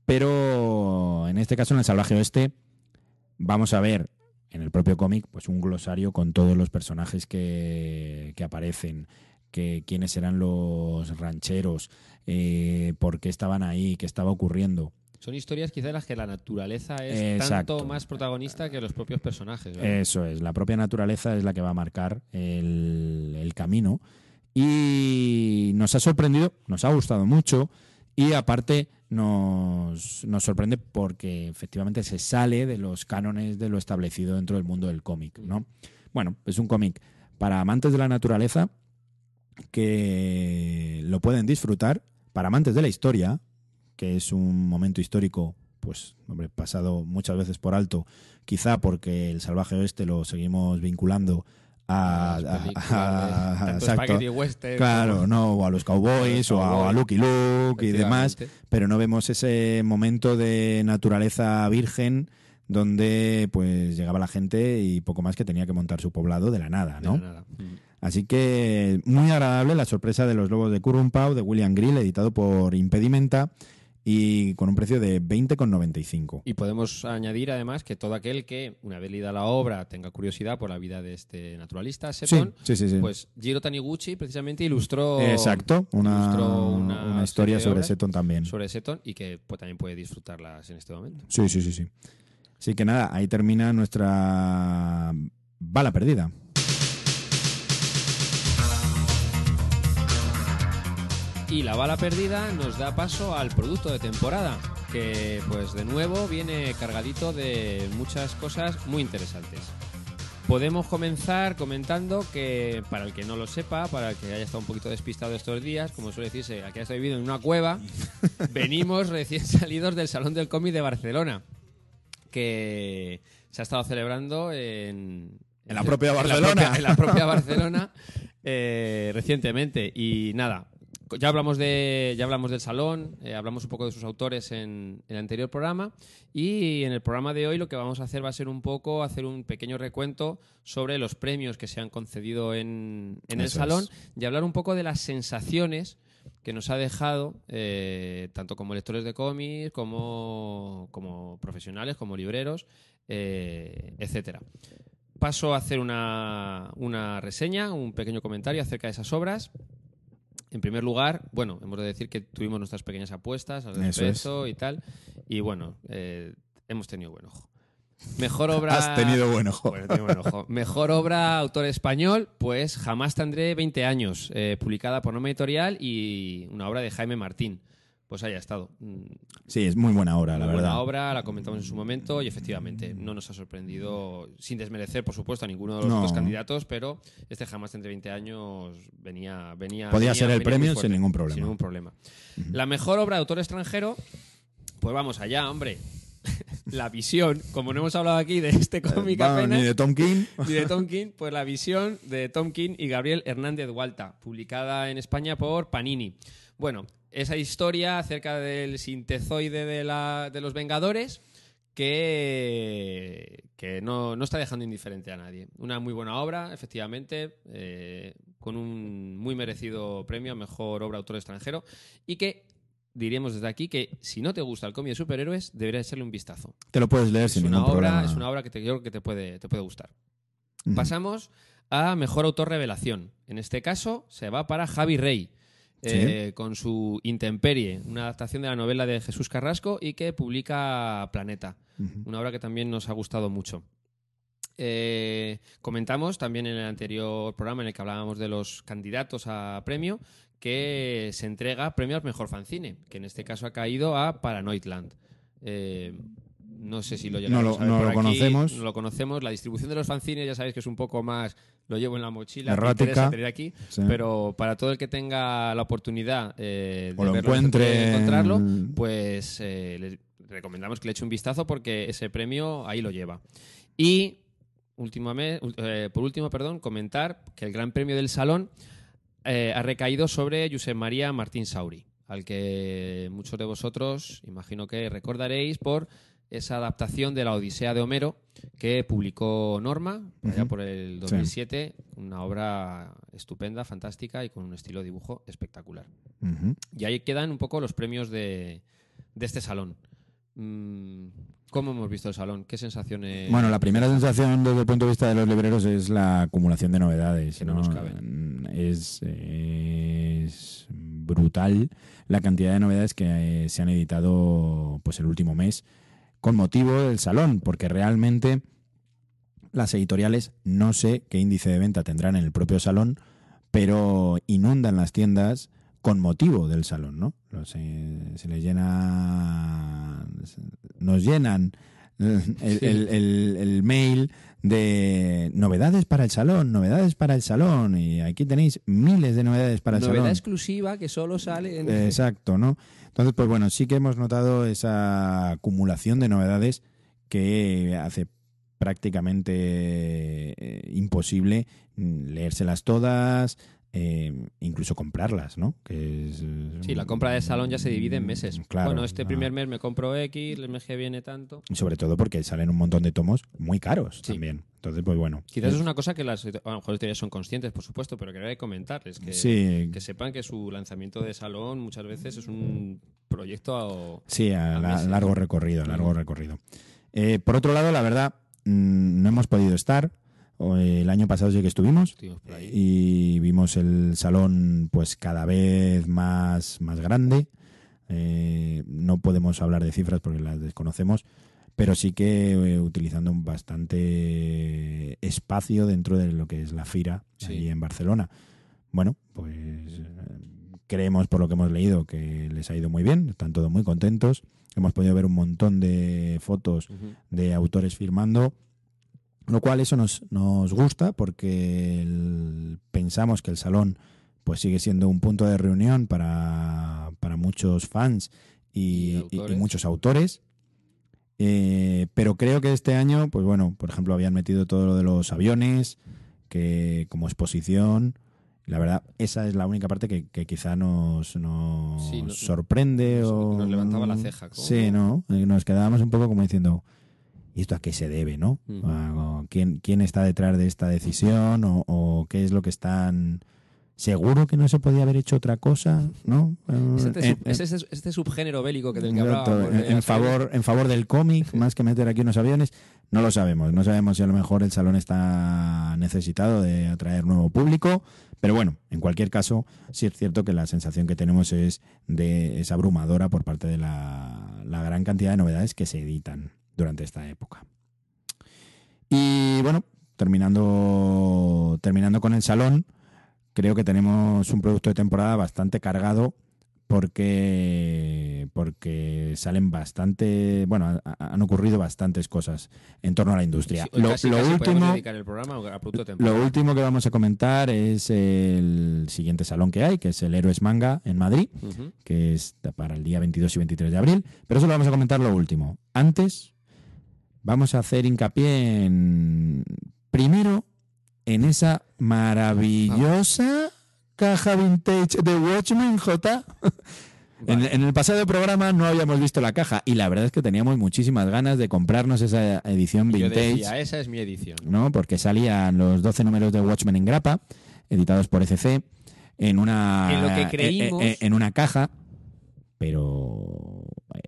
Pero en este caso, en el Salvaje Oeste, vamos a ver en el propio cómic pues un glosario con todos los personajes que, que aparecen, que quiénes eran los rancheros, eh, por qué estaban ahí, qué estaba ocurriendo. Son historias quizás en las que la naturaleza es Exacto. tanto más protagonista que los propios personajes. ¿verdad? Eso es, la propia naturaleza es la que va a marcar el, el camino. Y nos ha sorprendido, nos ha gustado mucho y aparte nos, nos sorprende porque efectivamente se sale de los cánones de lo establecido dentro del mundo del cómic. ¿no? Bueno, es un cómic para amantes de la naturaleza que lo pueden disfrutar, para amantes de la historia, que es un momento histórico, pues, hombre, pasado muchas veces por alto, quizá porque el salvaje oeste lo seguimos vinculando a, a- exacto. western Claro, no, o a los cowboys, o a, Lucky Luke y demás, pero no vemos ese momento de naturaleza virgen donde pues llegaba la gente y poco más que tenía que montar su poblado de la nada, De ¿no? la nada. Ujú. Así que muy agradable la sorpresa de los lobos de Currumpau de William Grill, editado por Impedimenta y con un precio de 20,95. Y podemos añadir además que todo aquel que, una vez leída la obra, tenga curiosidad por la vida de este naturalista, Seton, sí, sí, sí. pues Jiro Taniguchi precisamente ilustró, Exacto, una, ilustró una una historia sobre Seton también. sobre Seton y que pues, también puede disfrutarlas en este momento. Sí, sí, sí, sí. Así que nada, ahí termina nuestra bala perdida. Y la bala perdida nos da paso al producto de temporada, que pues de nuevo viene cargadito de muchas cosas muy interesantes. Podemos comenzar comentando que, para el que no lo sepa, para el que haya estado un poquito despistado estos días, como suele decirse, aquí haya vivido en una cueva, (laughs) venimos recién (laughs) salidos del Salón del Cómic de Barcelona, que se ha estado celebrando en... En la propia en Barcelona. propia- en la propia (laughs) Barcelona eh, recientemente. Y nada, ya hablamos de ya hablamos del salón, eh, hablamos un poco de sus autores en, en el anterior programa y en el programa de hoy lo que vamos a hacer va a ser un poco hacer un pequeño recuento sobre los premios que se han concedido en, en el salón es. y hablar un poco de las sensaciones que nos ha dejado, eh, tanto como lectores de cómics, como, como profesionales, como libreros, eh, etcétera. Paso a hacer una, una reseña, un pequeño comentario acerca de esas obras. En primer lugar, bueno, hemos de decir que tuvimos nuestras pequeñas apuestas al Eso es. respecto y tal. Y bueno, eh, hemos tenido buen ojo. Mejor obra. Has tenido buen ojo. Bueno, he tenido buen ojo. Mejor obra autor español, pues Jamás tendré 20 años, eh, publicada por Nome Editorial y una obra de Jaime Martín. Pues ahí ha estado. Sí, es muy buena obra, la muy verdad. buena obra, la comentamos en su momento y efectivamente no nos ha sorprendido, sin desmerecer, por supuesto, a ninguno de los No. otros candidatos, pero este jamás entre 20 años venía. venía Podía venía- ser el premio fuerte, sin ningún problema. Sin ningún problema. La mejor obra de autor extranjero, pues vamos allá, hombre. (laughs) la visión, como no hemos hablado aquí de este cómic Vamos, apenas, ni de Tom King. (laughs) y de Tom King, pues la visión de Tom King y Gabriel Hernández Hualta, publicada en España por Panini. Bueno, esa historia acerca del sintezoide de, la- de los Vengadores que, que no, no está dejando indiferente a nadie. Una muy buena obra, efectivamente, eh, con un muy merecido premio a Mejor Obra Autor Extranjero y que diríamos desde aquí que si no te gusta el cómic de superhéroes, deberías echarle un vistazo. Te lo puedes leer Es sin una, ningún obra, problema. es una obra que te, yo creo que te puede, te puede gustar. Pasamos a Mejor Autor Revelación. En este caso se va para Javi Rey, eh, con su Intemperie, una adaptación de la novela de Jesús Carrasco y que publica Planeta, una obra que también nos ha gustado mucho. Eh, comentamos también en el anterior programa en el que hablábamos de los candidatos a premio que se entrega premio al mejor fanzine, que en este caso ha caído a Paranoidland. Eh, no sé si lo llegamos No lo- a ver no por lo aquí, conocemos. No lo conocemos. La distribución de los fanzines ya sabéis que es un poco más lo llevo en la mochila, me Errática. interesa tener aquí, Sí. pero para todo el que tenga la oportunidad eh, de O lo verlo, de encuentre encontrarlo, en- pues eh, les recomendamos que le eche un vistazo porque ese premio ahí lo lleva. Y últimame- eh, por último, perdón, comentar que el Gran Premio del Salón eh, ha recaído sobre Josep María Martín Sauri, al que muchos de vosotros imagino que recordaréis por esa adaptación de la Odisea de Homero que publicó Norma allá Ujú. por el 2007, una obra estupenda, fantástica y con un estilo de dibujo espectacular. Y ahí quedan un poco los premios de, de este salón. Mm, ¿Cómo hemos visto el salón? ¿Qué sensaciones? Bueno, la primera sensación desde el punto de vista de los libreros es la acumulación de novedades. Que no nos caben. Es, es brutal la cantidad de novedades que eh, se han editado pues el último mes con motivo del salón, porque realmente las editoriales no sé qué índice de venta tendrán en el propio salón, pero inundan las tiendas con motivo del salón, ¿no? Eh, se les llena, nos llenan (laughs) el, el- el- mail de novedades para el salón, novedades para el salón, y aquí tenéis miles de novedades para el Novedad salón. exclusiva que solo sale en... Exacto, ¿no? Entonces, pues bueno, sí que hemos notado esa acumulación de novedades que hace prácticamente eh, imposible mm, leérselas todas, eh, incluso comprarlas, ¿no? Que es, Sí, la compra de salón ya se divide en meses. Claro, bueno, este no. primer mes me compro X, el mes que viene tanto. Y sobre todo porque salen un montón de tomos muy caros Sí. también. Entonces, pues bueno. Quizás es una cosa que las a lo mejor las teorías son conscientes, por supuesto, pero quería comentarles que, Sí, que sepan que su lanzamiento de salón muchas veces es un proyecto a- Sí, a, A la- meses. largo recorrido, largo recorrido. Eh, por otro lado, la verdad, mm, no hemos podido estar. Eh, El año pasado sí que estuvimos estuvimos por ahí. y vimos el salón pues cada vez más, más grande. Eh, no podemos hablar de cifras porque las desconocemos, pero sí que eh, utilizando bastante espacio dentro de lo que es la FIRA Sí. allí en Barcelona. Bueno, pues eh, creemos por lo que hemos leído que les ha ido muy bien, están todos muy contentos. Hemos podido ver un montón de fotos de autores firmando, lo cual eso nos, nos gusta porque el- pensamos que el salón pues sigue siendo un punto de reunión para, para muchos fans y, Y muchos autores. Eh, pero creo que este año, pues bueno, por ejemplo, habían metido todo lo de los aviones que como exposición. La verdad, esa es la única parte que, que quizá nos, nos Sí, nos- sorprende nos- o nos levantaba la ceja, ¿cómo? Sí, ¿no? Eh, Nos quedábamos un poco como diciendo, ¿y esto a qué se debe, no? ¿Quién, quién está detrás de esta decisión o, o qué es lo que están seguro que no se podía haber hecho otra cosa, ¿no? Es este, Eh, es este- este subgénero bélico que del que hablábamos. en, favor, en favor del cómic, más que meter aquí unos aviones, no lo sabemos. No sabemos si a lo mejor el salón está necesitado de atraer nuevo público, pero bueno, en cualquier caso, sí es cierto que la sensación que tenemos es de es abrumadora por parte de la, la gran cantidad de novedades que se editan durante esta época. Y bueno, terminando, terminando con el salón, creo que tenemos un producto de temporada bastante cargado porque porque salen bastante bueno ha- han ocurrido bastantes cosas en torno a la industria Sí, lo, casi, lo casi último el programa a producto de temporada. lo último que vamos a comentar es el siguiente salón que hay que es el Héroes Manga en Madrid que es para el día 22 y 23 de abril pero eso lo vamos a comentar lo último antes vamos a hacer hincapié en primero en esa maravillosa caja vintage de Watchmen J (laughs) en, Vale. en el pasado programa no habíamos visto la caja y la verdad es que teníamos muchísimas ganas de comprarnos esa edición Yo vintage, decía, esa es mi edición. ¿no? Porque salían los 12 números de Watchmen en grapa, editados por ECC, en una En lo que creímos- en, en una caja, pero eh,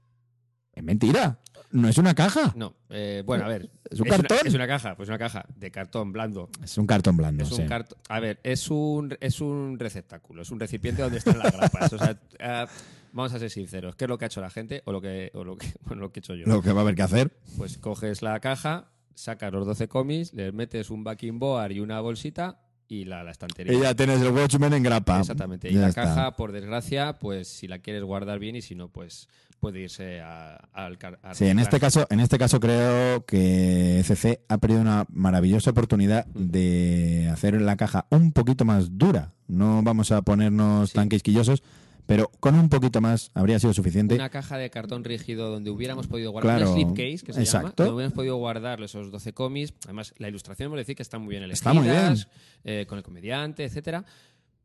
es mentira, no es una caja, No, eh, bueno, a ver. Es un una- cartón. es una caja, pues una caja de cartón blando. es un cartón blando. Es sí. un cartón. A ver, es un, es un receptáculo, es un recipiente donde están las grapas. O sea, eh, (laughs) vamos a ser sinceros. ¿Qué es lo que ha hecho la gente o lo que, o lo que, (laughs) bueno, lo que he hecho yo? Lo que va a haber que hacer. Pues coges la caja, sacas los 12 cómics, les metes un backing board y una bolsita y la, la estantería. Y ya tienes el Watchmen en grapa. Exactamente. Y Ya la está. caja, por desgracia, pues si la quieres guardar bien y si no, pues puede irse al a Sí, en este caso, en este caso creo que ECC ha perdido una maravillosa oportunidad Mm. de hacer la caja un poquito más dura. No vamos a ponernos Sí. tan quisquillosos, pero con un poquito más habría sido suficiente. Una caja de cartón rígido donde hubiéramos podido guardar Claro, una slipcase, que se llama, exacto. donde hubiéramos podido guardar esos 12 cómics. Además, la ilustración, de decir que está muy bien elegidas, Está muy bien. eh, con el comediante, etcétera.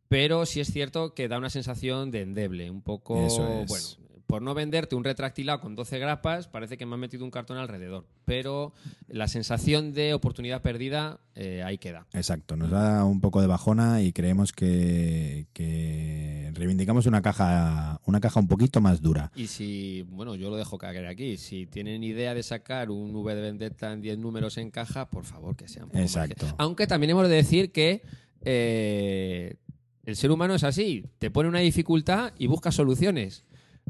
Pero sí es cierto que da una sensación de endeble, un poco, Eso es. bueno, por no venderte un retractilado con 12 grapas, parece que me han metido un cartón alrededor. Pero la sensación de oportunidad perdida, eh, ahí queda. Exacto, nos da un poco de bajona y creemos que, que reivindicamos una caja, una caja un poquito más dura. Y si, bueno, yo lo dejo caer aquí, si tienen idea de sacar un V de Vendetta en 10 números en caja, por favor que sean. más Exacto. que- Aunque también hemos de decir que eh, el ser humano es así, te pone una dificultad y busca soluciones.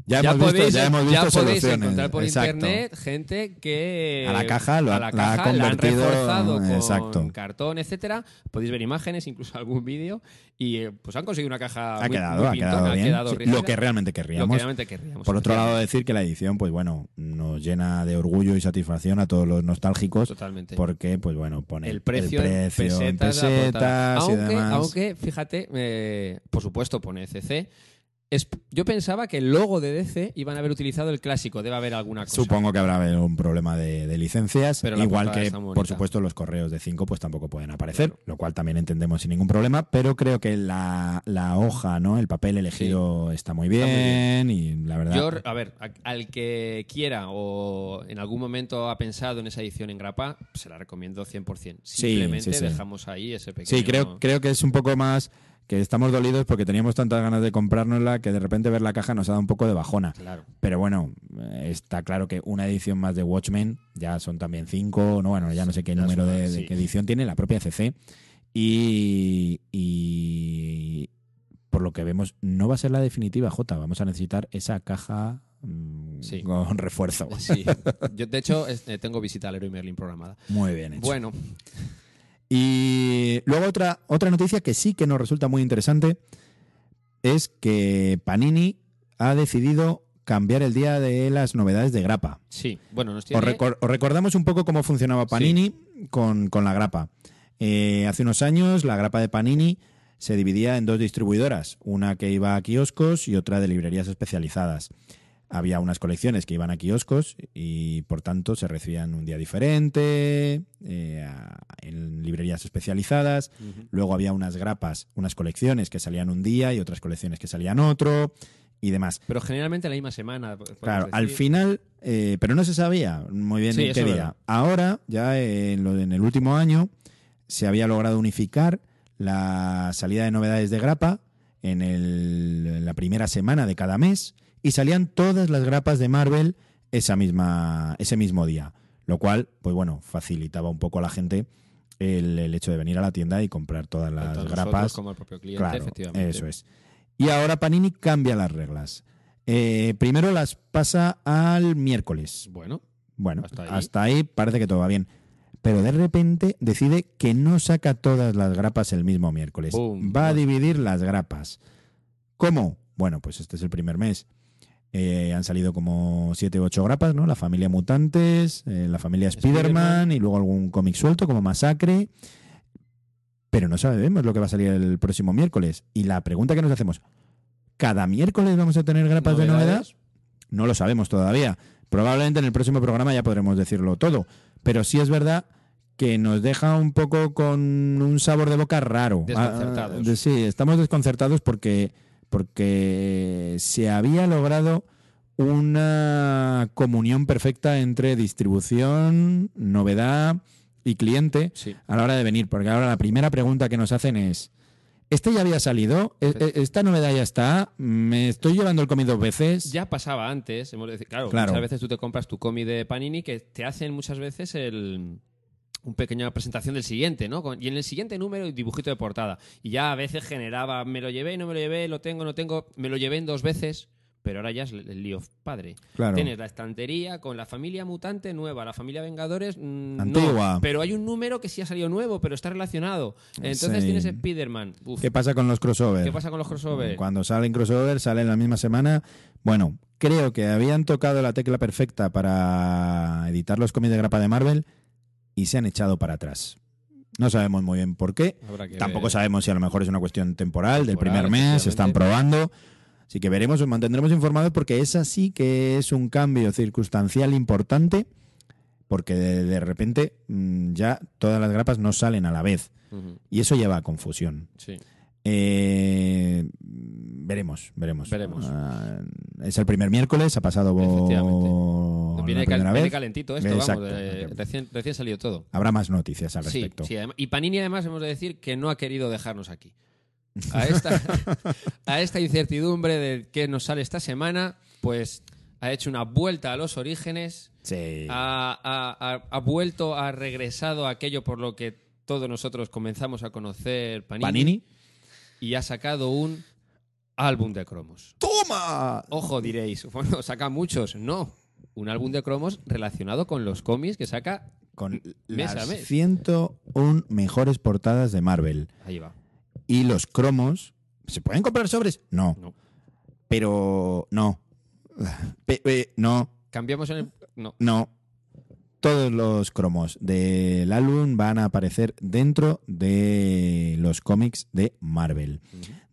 Ya, hemos visto, ya hemos visto podéis soluciones. encontrar por Exacto. internet gente que A la caja lo a la la ha caja la han convertido- reforzado con exacto. cartón, etcétera. Podéis ver imágenes, incluso algún vídeo y eh, pues han conseguido una caja Ha muy, quedado, muy ha quedado bien. Sí, lo que realmente lo que querríamos. realmente querríamos. Por otro lado, decir que la edición, pues bueno, nos llena de orgullo y satisfacción a todos los nostálgicos. Totalmente. Porque, pues bueno, pone el precio, en precio pesetas y aunque, demás. aunque, fíjate, eh, por supuesto pone CC. Es- yo pensaba que el logo de DC iban a haber utilizado el clásico, debe haber alguna cosa. Supongo que habrá un problema de, de licencias, Pero igual que, por supuesto, los correos de 5 pues tampoco pueden aparecer, lo cual también entendemos sin ningún problema, pero creo que la, la hoja, ¿no? El papel elegido está muy bien, Está muy y la verdad... Yo, a ver, al que quiera o en algún momento ha pensado en esa edición en grapa, se la recomiendo 100%. Simplemente sí, sí. dejamos ahí ese pequeño... Sí, creo, creo que es un poco más que estamos dolidos porque teníamos tantas ganas de comprárnosla que de repente ver la caja nos ha dado un poco de bajona. Claro. Pero bueno, está claro que una edición más de Watchmen, ya son también cinco, no, bueno, ya no sé qué número de, de sí. qué edición tiene, la propia CC. Y, y por lo que vemos, no va a ser la definitiva, J. Vamos a necesitar esa caja mm, Sí. con refuerzo. Sí. (laughs) Yo, de hecho, eh, tengo visita al Leroy Merlin programada. Muy bien hecho. Bueno, Y luego otra, otra noticia que sí que nos resulta muy interesante es que Panini ha decidido cambiar el día de las novedades de grapa. sí. Bueno, nos Os, tiene... recor- os recordamos un poco cómo funcionaba Panini con, con la grapa. Eh, hace unos años la grapa de Panini se dividía en dos distribuidoras, una que iba a kioscos y otra de librerías especializadas. Había unas colecciones que iban a kioscos y por tanto se recibían un día diferente eh, a- en librerías especializadas. Luego había unas grapas, unas colecciones que salían un día y otras colecciones que salían otro y demás. Pero generalmente la misma semana. Claro, al final, eh, pero no se sabía muy bien Sí, en qué día. verdad. Ahora, ya en, lo- en el último año, se había logrado unificar la salida de novedades de grapa en, el- en la primera semana de cada mes y salían todas las grapas de Marvel esa misma, ese mismo día. Lo cual, pues bueno, facilitaba un poco a la gente el, el hecho de venir a la tienda y comprar todas las Tanto grapas. como al propio cliente, Claro, efectivamente. eso es. Y ahora Panini cambia las reglas. Eh, primero las pasa al miércoles. Bueno, Bueno, Hasta hasta ahí. ahí. parece que todo va bien. Pero de repente decide que no saca todas las grapas el mismo miércoles. Boom. Va a dividir las grapas. ¿Cómo? Bueno, pues este es el primer mes. Eh, han salido como siete u ocho grapas, ¿no? La familia Mutantes, eh, la familia Spider-Man y luego algún cómic suelto como Masacre. Pero no sabemos lo que va a salir el próximo miércoles. Y la pregunta que nos hacemos, ¿cada miércoles vamos a tener grapas de novedad? novedades. No lo sabemos todavía. Probablemente en el próximo programa ya podremos decirlo todo. Pero sí es verdad que nos deja un poco con un sabor de boca raro. Desconcertados. Ah, de- sí, estamos desconcertados porque, porque se había logrado una comunión perfecta entre distribución, novedad y cliente Sí. a la hora de venir. Porque ahora la primera pregunta que nos hacen es, ¿este ya había salido? ¿E- e- ¿Esta novedad ya está? ¿Me estoy llevando el cómic dos veces? Ya pasaba antes, hemos de decir, claro, Claro. muchas veces tú te compras tu cómic de Panini que te hacen muchas veces el un pequeña presentación del siguiente, ¿no? Con- Y en el siguiente número dibujito de portada. Y ya a veces generaba, me lo llevé, no me lo llevé, lo tengo, no tengo, me lo llevé en dos veces, pero ahora ya es el el lío padre. Claro. Tienes la estantería con la familia mutante nueva, la familia Vengadores mm, no. Antigua. pero hay un número que sí ha salido nuevo, pero está relacionado. Entonces Sí. tienes Spider-Man. ¿Qué pasa con los crossovers? ¿Qué pasa con los crossovers? Cuando salen crossover, salen la misma semana. Bueno, creo que habían tocado la tecla perfecta para editar los cómics de grapa de Marvel y se han echado para atrás. No sabemos muy bien por qué. Tampoco ver. sabemos si a lo mejor es una cuestión temporal, del primer mes, están probando. Así que veremos, os mantendremos informados porque esa sí que es un cambio circunstancial importante, porque de, de repente mm, ya todas las grapas no salen a la vez. Y eso lleva a confusión. Sí. Eh, veremos, veremos. Veremos. Ah, es el primer miércoles, ha pasado Efectivamente. Viene, cal- viene calentito esto, vamos. recién, todo. Habrá más noticias al respecto. sí, y Panini además hemos de decir que no ha querido dejarnos aquí. (laughs) A esta, (laughs) a esta incertidumbre de qué nos sale esta semana, pues ha hecho una vuelta a los orígenes, Sí. ha, ha- ha- ha vuelto, ha regresado a aquello por lo que todos nosotros comenzamos a conocer Panini, Panini. Y ha sacado un álbum de cromos. ¡Toma! Ojo, diréis, bueno, saca muchos. No, un álbum de cromos relacionado con los cómics que saca. Con Mes a las mes. 101 mejores portadas de Marvel. Ahí va. Y los cromos. ¿Se pueden comprar sobres? No. No. Pero no. Pe- pe- no. Cambiamos en el. No. No. Todos los cromos del álbum van a aparecer dentro de los cómics de Marvel.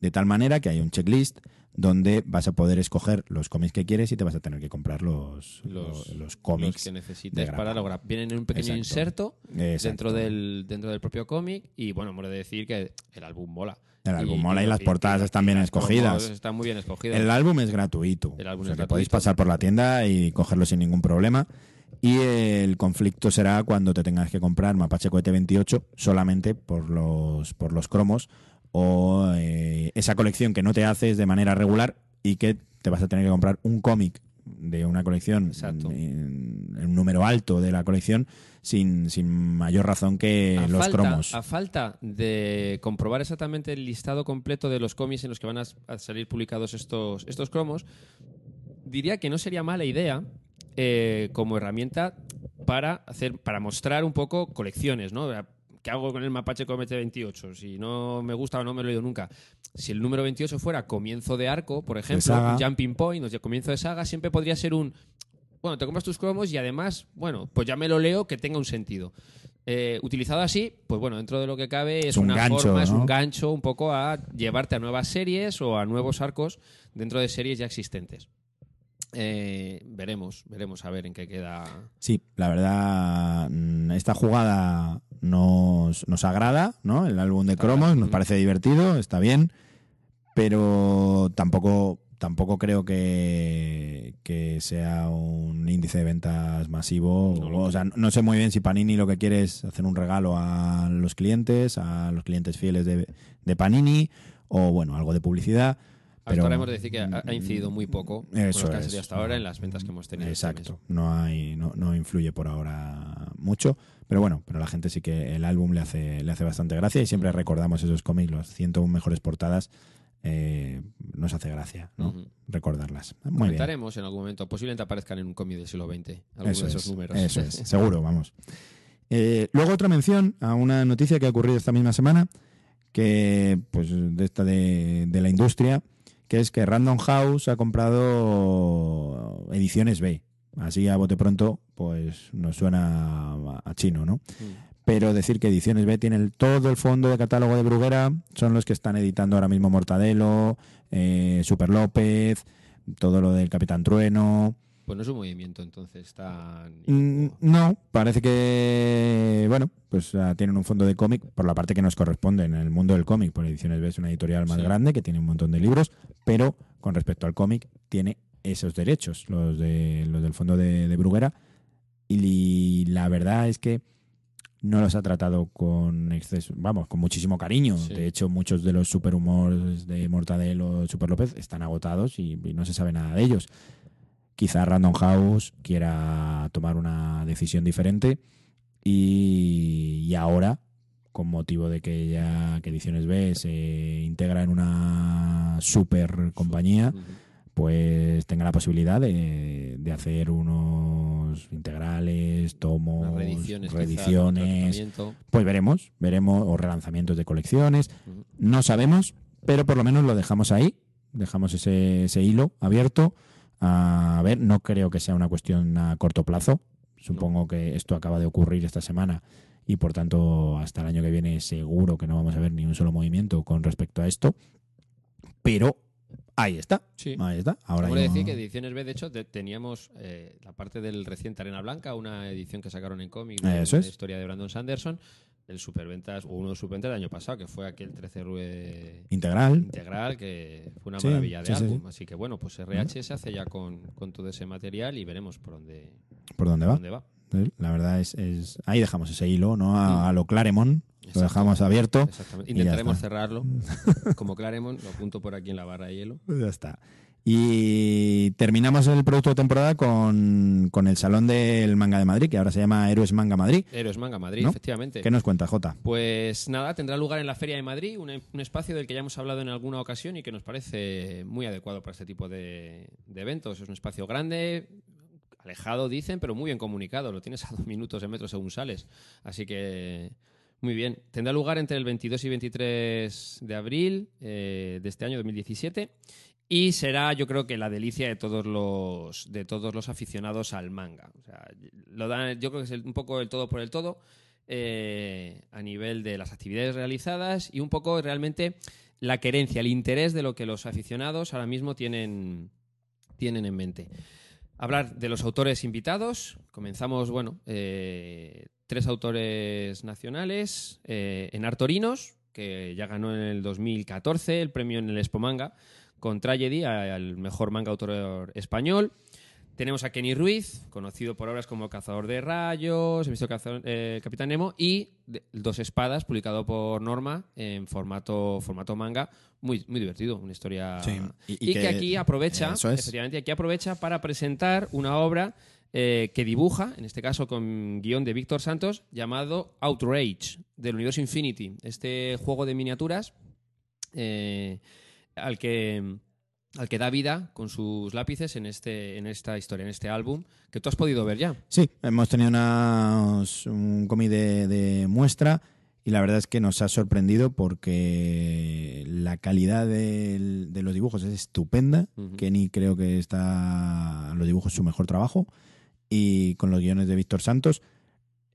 De tal manera que hay un checklist donde vas a poder escoger los cómics que quieres y te vas a tener que comprar los, Los, los, los los cómics. que necesites para lograr. Vienen en un pequeño Exacto. inserto Exacto. dentro del, dentro del propio cómic. Y bueno, hemos de decir que el álbum mola. El álbum mola y las portadas y están bien escogidas. Están muy bien escogidas. El álbum es gratuito. El álbum O sea es que gratuito. podéis pasar por la tienda y cogerlo sin ningún problema. Y el conflicto será cuando te tengas que comprar Mapache Cohete 28 solamente por los, por los cromos o eh, esa colección que no te haces de manera regular y que te vas a tener que comprar un cómic de una colección en, en un número alto de la colección sin, sin mayor razón que a los falta, cromos. A falta de comprobar exactamente el listado completo de los cómics en los que van a, a salir publicados estos, estos cromos, diría que no sería mala idea eh, como herramienta para hacer para mostrar un poco colecciones, ¿no? ¿Qué hago con el Mapache Comete 28? Si no me gusta o no me lo he leído nunca. Si el número 28 fuera comienzo de arco, por ejemplo, jumping point, o sea, comienzo de saga, siempre podría ser un bueno, te compras tus cromos y además, bueno, pues ya me lo leo que tenga un sentido. Eh, utilizado así, pues bueno, dentro de lo que cabe es, Es un una gancho, forma, es un gancho un poco a llevarte a nuevas series o a nuevos arcos dentro de series ya existentes. Eh, veremos, veremos a ver en qué queda. Sí, la verdad, mm, esta jugada nos, nos agrada, ¿no? El álbum de cromos nos parece divertido, está bien, pero tampoco tampoco creo que, que sea un índice de ventas masivo. No o sea, no sé muy bien si Panini lo que quiere es hacer un regalo a los clientes, a los clientes fieles de, de Panini, o bueno, algo de publicidad. Pero, ahora hemos de decir que ha, incidido muy poco Eso que han es. salido hasta ahora en las ventas que hemos tenido. este Exacto, no hay, no, no influye por ahora mucho, pero bueno, pero la gente sí que el álbum le hace, le hace bastante gracia y siempre recordamos esos cómics, los 101 mejores portadas, eh, nos hace gracia, ¿no? Recordarlas. Muy bien. En algún momento. Posiblemente aparezcan en un cómic del siglo XX. Algunos Eso de esos es, números. eso es, (laughs) seguro, vamos. Eh, luego otra mención a una noticia que ha ocurrido esta misma semana, que pues de esta de, de la industria, que es que Random House ha comprado ediciones B. Así a bote pronto, pues nos suena a, chino, ¿no? Mm. Pero decir que Ediciones B tiene el- todo el fondo de catálogo de Bruguera, son los que están editando ahora mismo Mortadelo, eh, Super López, todo lo del Capitán Trueno. Pues no es un movimiento, entonces tan. Mm, no, parece que, bueno, pues ah, tienen un fondo de cómic por la parte que nos corresponde en el mundo del cómic. Por Ediciones B es una editorial más Sí. grande que tiene un montón de libros, pero con respecto al cómic tiene esos derechos, los, de, los del fondo de, de Bruguera. Y la verdad es que no los ha tratado con exceso, vamos, con muchísimo cariño. Sí. De hecho, muchos de los superhumores de Mortadelo, Super López están agotados y, y no se sabe nada de ellos. Quizá Random House quiera tomar una decisión diferente y, y ahora, con motivo de que ya que Ediciones B se integra en una super compañía, pues tenga la posibilidad de, de hacer unos integrales, tomos, reediciones. Pues veremos, veremos, o relanzamientos de colecciones. No sabemos, pero por lo menos lo dejamos ahí, dejamos ese, ese hilo abierto. A ver, no creo que sea una cuestión a corto plazo. Supongo que esto acaba de ocurrir esta semana y por tanto hasta el año que viene seguro que no vamos a ver ni un solo movimiento con respecto a esto. Pero ahí está, Sí. ahí está. Ahora yo- decir que Ediciones B, de hecho, te- teníamos eh, la parte del reciente Arena Blanca, una edición que sacaron en cómic de Eso la es. historia de Brandon Sanderson, el superventas, o uno de los superventas del año pasado, que fue aquel 13 Rue integral. integral, que fue una Sí, maravilla de sí, álbum. sí. Así que bueno, pues RH se hace ya con, con todo ese material y veremos por dónde, ¿Por dónde por va? dónde va. La verdad es, es- ahí dejamos ese hilo, ¿no? A, a lo Claremont, lo dejamos abierto. Exactamente. Intentaremos cerrarlo como (laughs) Claremont, lo apunto por aquí en la barra de hielo. Ya está. Y terminamos el producto de temporada con, con el Salón del Manga de Madrid, que ahora se llama Héroes Manga Madrid. Héroes Manga Madrid, ¿No? efectivamente. ¿Qué nos cuenta, Jota? Pues nada, tendrá lugar en la Feria de Madrid, un, un espacio del que ya hemos hablado en alguna ocasión y que nos parece muy adecuado para este tipo de, de eventos. Es un espacio grande, alejado, dicen, pero muy bien comunicado. Lo tienes a dos minutos de metro según sales. Así que muy bien. Tendrá lugar entre el 22 y 23 de abril eh, de este año 2017 y será, yo creo que la delicia de todos los de todos los aficionados al manga. O sea, lo dan, yo creo que es un poco el todo por el todo eh, a nivel de las actividades realizadas y un poco realmente la querencia, el interés de lo que los aficionados ahora mismo tienen, tienen en mente. Hablar de los autores invitados. Comenzamos, bueno, eh, tres autores nacionales. Eh, en Artorinos, que ya ganó en el 2014 el premio en el Expo Manga, con Tragedy, al mejor manga autor español. Tenemos a Kenny Ruiz, conocido por obras como Cazador de Rayos, He visto Cazador- eh, Capitán Nemo y Dos Espadas, publicado por Norma en formato, formato manga. Muy, muy divertido, una historia. Sí, y- Y, y que, que- aquí aprovecha, es. efectivamente, aquí aprovecha para presentar una obra eh, que dibuja, en este caso con guion de Víctor Santos, llamado Outrage, del universo Infinity. Este juego de miniaturas eh, al que al que da vida con sus lápices en este en esta historia, en este álbum, que tú has podido ver ya. Sí, hemos tenido unas- un cómic de, de muestra y la verdad es que nos ha sorprendido porque la calidad del- de los dibujos es estupenda. Ujú. Kenny creo que está los dibujos su mejor trabajo y con los guiones de Víctor Santos.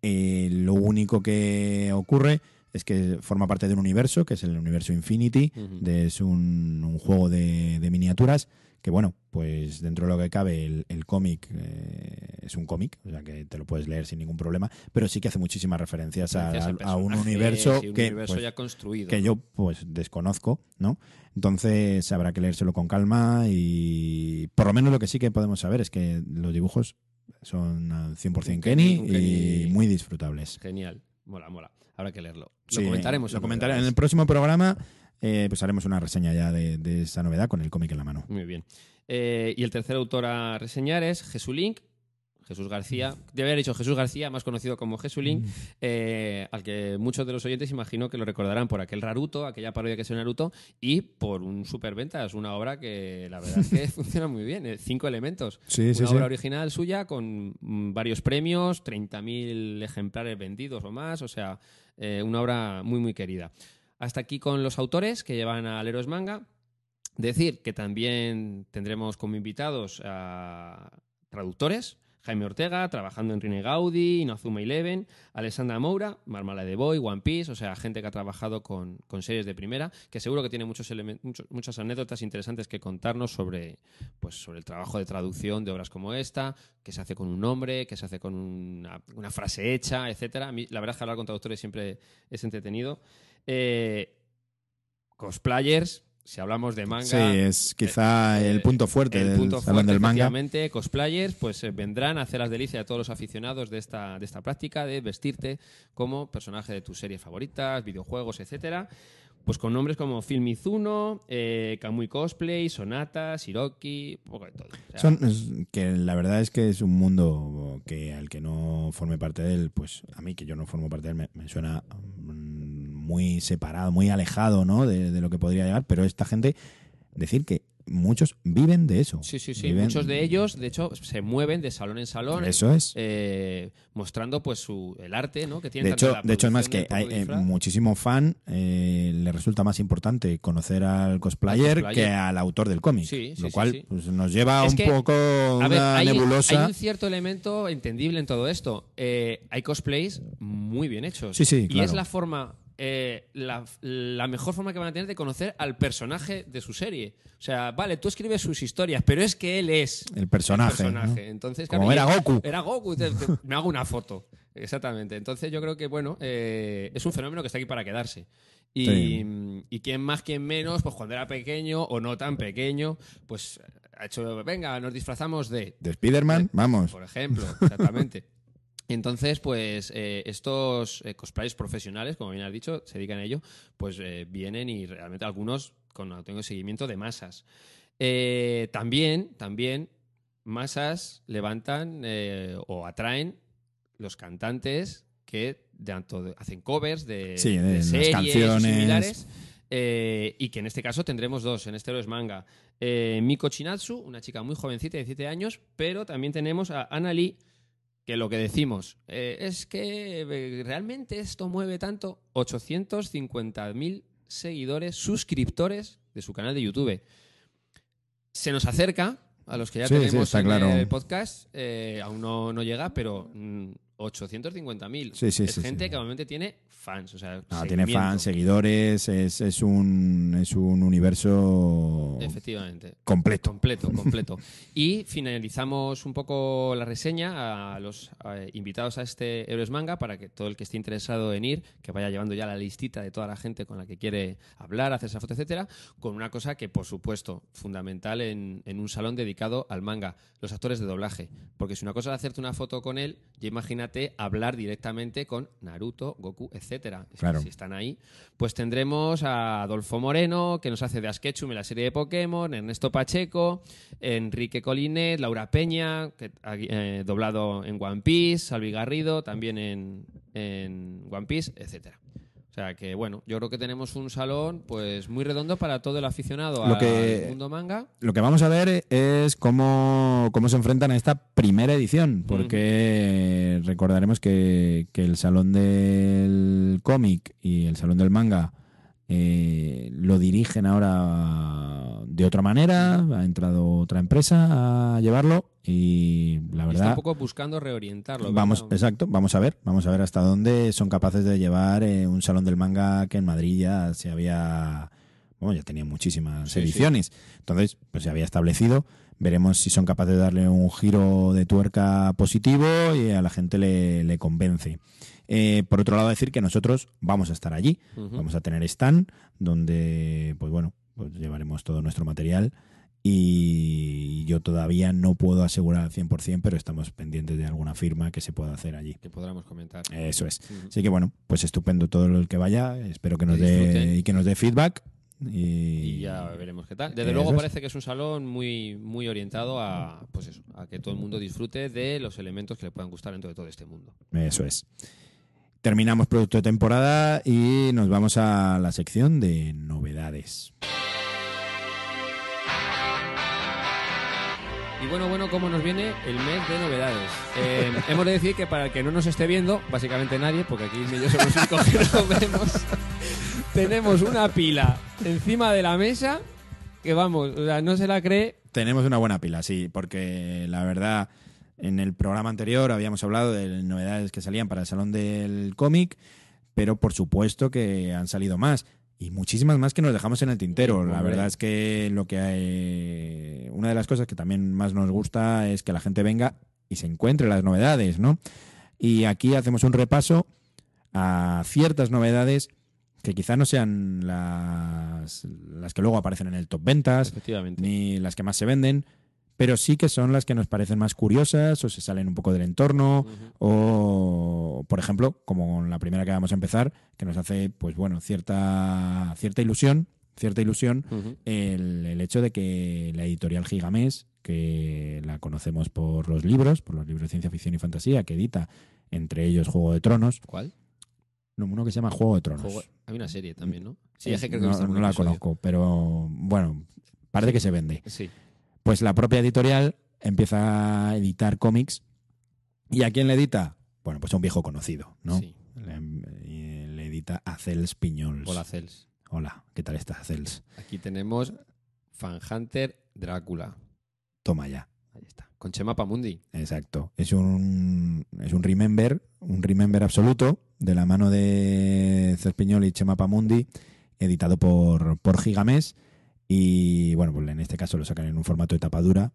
eh, lo único que ocurre es que forma parte de un universo, que es el universo Infinity, de- es un, un juego de, de miniaturas que bueno, pues dentro de lo que cabe el, el cómic eh, es un cómic, o sea que te lo puedes leer sin ningún problema, pero sí que hace muchísimas referencias a, un personaje, universo sí, un que, universo pues, ya construido. que yo pues desconozco, ¿no? Entonces habrá que leérselo con calma y por lo menos lo que sí que podemos saber es que los dibujos son al 100% Un Kenny, Kenny, y muy disfrutables. Genial. Mola, mola. Habrá que leerlo. Sí, lo comentaremos. Lo en comentaré en el próximo programa. eh, pues haremos una reseña ya de, de esa novedad con el cómic en la mano. Muy bien. Eh, y el tercer autor a reseñar es Jesulink, Jesús García. Debe haber dicho Jesús García, más conocido como Jesulink, eh, al que muchos de los oyentes imagino que lo recordarán por aquel Raruto, aquella parodia que es Naruto, y por un superventa. Es una obra que la verdad es que (laughs) funciona muy bien. eh, Cinco elementos. Sí, una sí. obra original suya con mm, varios premios, 30.000 ejemplares vendidos o más, o sea, eh, una obra muy, muy querida. Hasta aquí con los autores que llevan al Héroes Manga. Decir que también tendremos como invitados a traductores. Jaime Ortega, trabajando en Rine Gaudi, Inazuma Eleven, Alessandra Moura, Marmala de Boy, One Piece, o sea, gente que ha trabajado con, con series de primera, que seguro que tiene muchos muchas anécdotas interesantes que contarnos sobre, pues, sobre el trabajo de traducción de obras como esta, que se hace con un nombre, que se hace con una, frase hecha, etcétera. La verdad es que hablar con traductores siempre es entretenido. Eh, cosplayers, si hablamos de manga, Sí, es quizá eh, el punto fuerte el del punto salón fuerte, del manga. efectivamente, cosplayers, pues eh, vendrán a hacer las delicias de todos los aficionados de esta, de esta práctica de vestirte como personaje de tus series favoritas, videojuegos, etcétera. Pues con nombres como Phil Mizuno, eh, Kamui Cosplay, Sonata, Shiroki, un poco de todo. O sea, Son, es- que la verdad es que es un mundo que al que no forme parte de él, pues a mí que yo no formo parte de él, me, me suena mm, muy separado, muy alejado ¿no? de, de lo que podría llegar, pero esta gente, decir que muchos viven de eso. Sí, sí, sí. Viven- Muchos de ellos, de hecho, se mueven de salón en salón. Eso es. eh, mostrando pues su, el arte ¿no? que tiene De hecho, la de hecho, es más que hay eh, muchísimo fan eh, le resulta más importante conocer al cosplayer, que al autor del cómic. Sí, sí, lo cual sí. pues, nos lleva Es un que, poco A una hay, nebulosa. hay un cierto elemento entendible en todo esto. Eh, hay cosplays muy bien hechos. Sí, sí, Y es la forma, eh, la, la mejor forma que van a tener de conocer al personaje de su serie. O sea, vale, tú escribes sus historias, pero es que él es el personaje. el personaje. ¿no? Entonces, Como claro, era Goku. Era Goku, te- te- me hago una foto. Exactamente. Entonces yo creo que, bueno, eh, es un fenómeno que está aquí para quedarse. Y, Sí. y quien más, quien menos, pues cuando era pequeño o no tan pequeño, pues ha hecho, venga, nos disfrazamos de, De Spider-Man, vamos. por ejemplo, exactamente. (laughs) Entonces, pues eh, estos eh, cosplayers profesionales, como bien has dicho, se dedican a ello, pues eh, vienen y realmente algunos con auténtico seguimiento de masas. Eh, también, también, masas levantan o atraen los cantantes que tanto hacen covers de, Sí, de de las series canciones. similares. y que en este caso tendremos dos, en este es manga. Miko Chinatsu, una chica muy jovencita, de 17 años, pero también tenemos a Anna Lee, que lo que decimos eh, es que eh, realmente esto mueve tanto 850.000 seguidores, suscriptores de su canal de YouTube. Se nos acerca a los que ya Sí, sí, tenemos está en claro. el podcast, eh, aún no, no llega, pero mm, 850.000. Sí, sí, es sí, gente que obviamente tiene fans, o sea, No, tiene fans, seguidores, es, es un es un universo Efectivamente. completo. Completo, (laughs) completo. Y finalizamos un poco la reseña a los invitados a este Héroes Manga para que todo el que esté interesado en ir, que vaya llevando ya la listita de toda la gente con la que quiere hablar, hacer esa foto, etcétera, con una cosa que, por supuesto, fundamental en, en un salón dedicado al manga, los actores de doblaje. Porque si una cosa es hacerte una foto con él, ya imagínate hablar directamente con Naruto, Goku, etcétera. Claro. Si están ahí, pues tendremos a Adolfo Moreno, que nos hace de Asketchum en la serie de Pokémon, Ernesto Pacheco, Enrique Colinet, Laura Peña, que ha eh, doblado en One Piece, Salvi Garrido, también en, en One Piece, etcétera. O sea que, bueno, yo creo que tenemos un salón pues muy redondo para todo el aficionado Lo al mundo manga. Lo que vamos a ver es cómo, cómo se enfrentan a esta primera edición, porque recordaremos que, que el Salón del Cómic y el Salón del Manga eh, lo dirigen ahora de otra manera, ha entrado otra empresa a llevarlo y la Y está verdad... un poco buscando reorientarlo. Vamos, ¿verdad? exacto, vamos a ver, vamos a ver hasta dónde son capaces de llevar eh, un salón del manga que en Madrid ya se había bueno, ya tenía muchísimas Sí, sí. ediciones. Entonces, pues se había establecido. Veremos si son capaces de darle un giro de tuerca positivo y a la gente le, le convence. Eh, por otro lado, decir que nosotros vamos a estar allí. Vamos a tener stand donde, pues bueno, pues llevaremos todo nuestro material y yo todavía no puedo asegurar al 100%, pero estamos pendientes de alguna firma que se pueda hacer allí. Que podremos comentar. Eso es. Así que bueno, pues estupendo todo el que vaya. Espero que nos dé y que nos dé feedback. Y, Y ya veremos qué tal. Desde Eso luego es. parece que es un salón muy, muy orientado a, pues eso, a que todo el mundo disfrute de los elementos que le puedan gustar dentro de todo este mundo. Eso es. Terminamos producto de temporada y nos vamos a la sección de novedades. Y bueno, bueno, ¿cómo nos viene el mes de novedades? Eh, hemos de decir que para el que no nos esté viendo, básicamente nadie, porque aquí y yo somos únicos que nos vemos, tenemos una pila encima de la mesa que vamos, o sea, no se la cree. Tenemos una buena pila, sí, porque la verdad, en el programa anterior habíamos hablado de novedades que salían para el Salón del Cómic, pero por supuesto que han salido más. Y muchísimas más que nos dejamos en el tintero. La verdad es que lo que hay, una de las cosas que también más nos gusta es que la gente venga y se encuentre las novedades, ¿no? Y aquí hacemos un repaso a ciertas novedades que quizá no sean las, las que luego aparecen en el top ventas, ni las que más se venden, pero sí que son las que nos parecen más curiosas o se salen un poco del entorno o, por ejemplo, como la primera que vamos a empezar, que nos hace, pues bueno, cierta, cierta ilusión, cierta ilusión el, el hecho de que la editorial Gigamés, que la conocemos por los libros, por los libros de ciencia ficción y fantasía, que edita entre ellos Juego de Tronos, ¿Cuál? no, uno que se llama Juego de Tronos. Juego- Hay una serie también, ¿no? Sí, Eh, es que creo que no, no la conozco, pero bueno, parece que se vende. Sí. Pues la propia editorial empieza a editar cómics. ¿Y a quién le edita? Bueno, pues a un viejo conocido, ¿no? sí. Le, le edita a Cels Piñols. Hola, Cels. Hola, ¿qué tal estás, Cels? Aquí tenemos Fan Hunter Drácula. Toma ya. Ahí está. Con Chema Pamundi. Exacto. Es un, es un remember, un remember absoluto, de la mano de Cels Piñol y Chema Pamundi, editado por, por Gigamés. Y bueno, pues en este caso lo sacan en un formato de tapadura,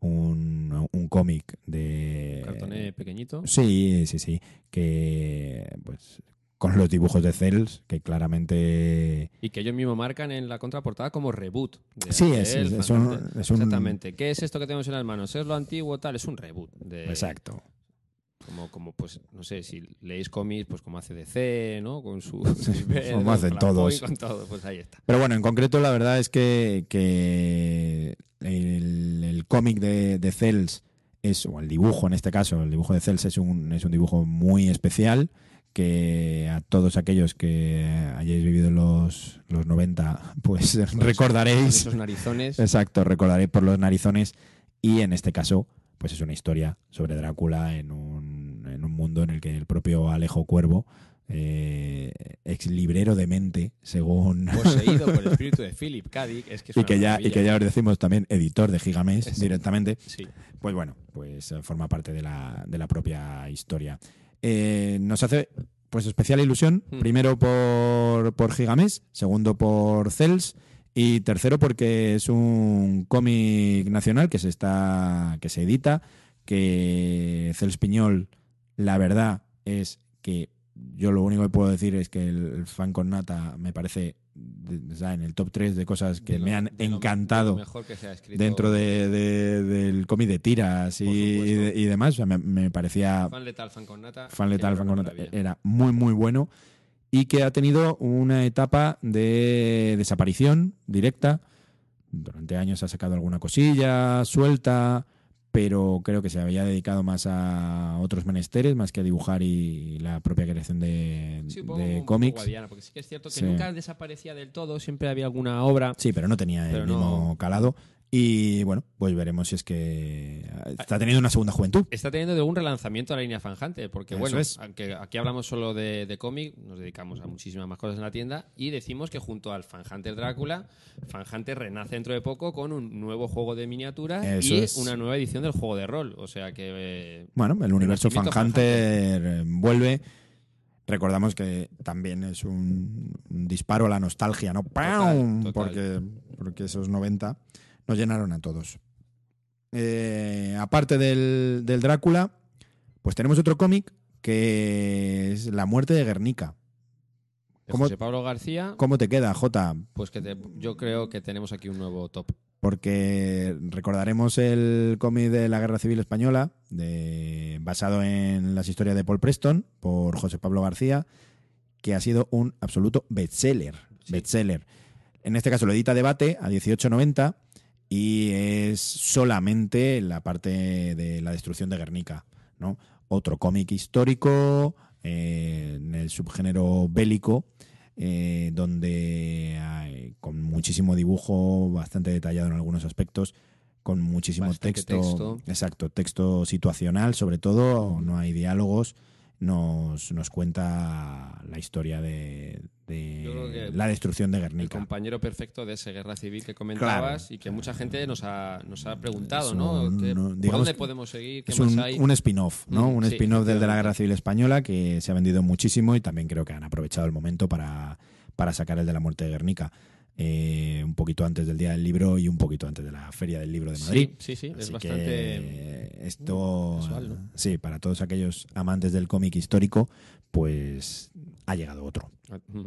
un, un cómic de... Cartoné pequeñito. Sí, sí, sí. Que pues con los dibujos de Cels, que claramente. Y que ellos mismos marcan en la contraportada como reboot. de Sí, es, es- es un, es un- Exactamente. ¿Qué es esto que tenemos en las manos? ¿Es lo antiguo tal? Es un reboot. De, Exacto. Como, como, pues, no sé, si leéis cómics, pues como hace DC, ¿no? Con su... (laughs) (laughs) como hacen todos. Con todo, pues ahí está. Pero bueno, en concreto, la verdad es que, que el, el cómic de, de Cels es, o el dibujo en este caso, el dibujo de Cels es un, es un dibujo muy especial que a todos aquellos que hayáis vivido en los, los 90, pues Con (laughs) recordaréis. esos narizones. Exacto, recordaréis por los narizones. Y en este caso, pues es una historia sobre Drácula en un, en un mundo en el que el propio Alejo Cuervo, eh, ex librero de mente, según. (laughs) Poseído por el espíritu de Philip K. Es que es y que ya y que ya os decimos también editor de Gigamés Exacto. directamente Sí. pues bueno pues eh, forma parte de la, de la propia historia Eh, nos hace pues especial ilusión Hmm. primero por, por Gigamés segundo por Cels y tercero porque es un cómic nacional que se está que se edita que Cels Piñol la verdad es que yo lo único que puedo decir es que el, fan con nata me parece sea, en el top 3 de cosas que De lo- me han encantado mejor que se ha escrito. dentro de, de- del cómic de tiras y, y de- y demás. O sea, me, me parecía Fan letal, fan con nata. fan letal, fan con nata. Era muy, muy bueno. Y que ha tenido una etapa de desaparición directa. Durante años ha sacado alguna cosilla suelta, pero creo que se había dedicado más a otros menesteres, más que a dibujar y la propia creación de, Sí, cómics. guadiana, porque sí que es cierto que Sí. nunca desaparecía del todo, siempre había alguna obra. Sí, pero no tenía Pero el no- mismo calado. Y bueno, pues veremos si es que está teniendo una segunda juventud. Está teniendo de un relanzamiento a la línea Fan Hunter, porque Eso bueno, es. aunque aquí hablamos solo de, de cómic, nos dedicamos a muchísimas más cosas en la tienda y decimos que junto al Fan Hunter Drácula, Fan Hunter renace dentro de poco con un nuevo juego de miniaturas Eso y es. una nueva edición del juego de rol. O sea que eh, Bueno, el universo Fan Renacimiento Fan Hunter eh, vuelve. recordamos que también es un, un disparo a la nostalgia, ¿no? Total, ¡Pam! total. Porque, porque esos 90 nos llenaron a todos. Eh, aparte del, del Drácula, pues tenemos otro cómic que es La muerte de Guernica. De ¿Cómo- José Pablo García, ¿Cómo te queda, Jota? pues que te- yo creo que tenemos aquí un nuevo top. porque recordaremos el cómic de la Guerra Civil Española, de- basado en las historias de Paul Preston, por José Pablo García, que ha sido un absoluto bestseller. Sí. bestseller. En este caso lo edita Debate a 18.90 y es solamente la parte de la destrucción de Guernica. ¿no? Otro cómic histórico eh, en el subgénero bélico, eh, donde hay- con muchísimo dibujo, bastante detallado en algunos aspectos, con muchísimo texto. exacto, texto situacional, sobre todo, no hay diálogos, nos, nos cuenta la historia de, la destrucción de El Guernica. compañero perfecto de esa guerra civil que comentabas Claro. y que mucha gente nos ha, nos ha preguntado, ¿no? un- ¿Qué- no, ¿Por digamos dónde podemos seguir? ¿Qué Es más un, hay? un spin-off, ¿no? Mm, un sí, spin-off del de la. Guerra Civil Española que se ha vendido muchísimo y también creo que han aprovechado el momento para, para sacar el de la muerte de Guernica. Eh, un poquito antes del Día del Libro y un poquito antes de la Feria del Libro de Madrid. Sí, sí, sí, es Así bastante... que esto, casual, ¿no? sí, para todos aquellos amantes del cómic histórico, pues ha llegado otro. Mm.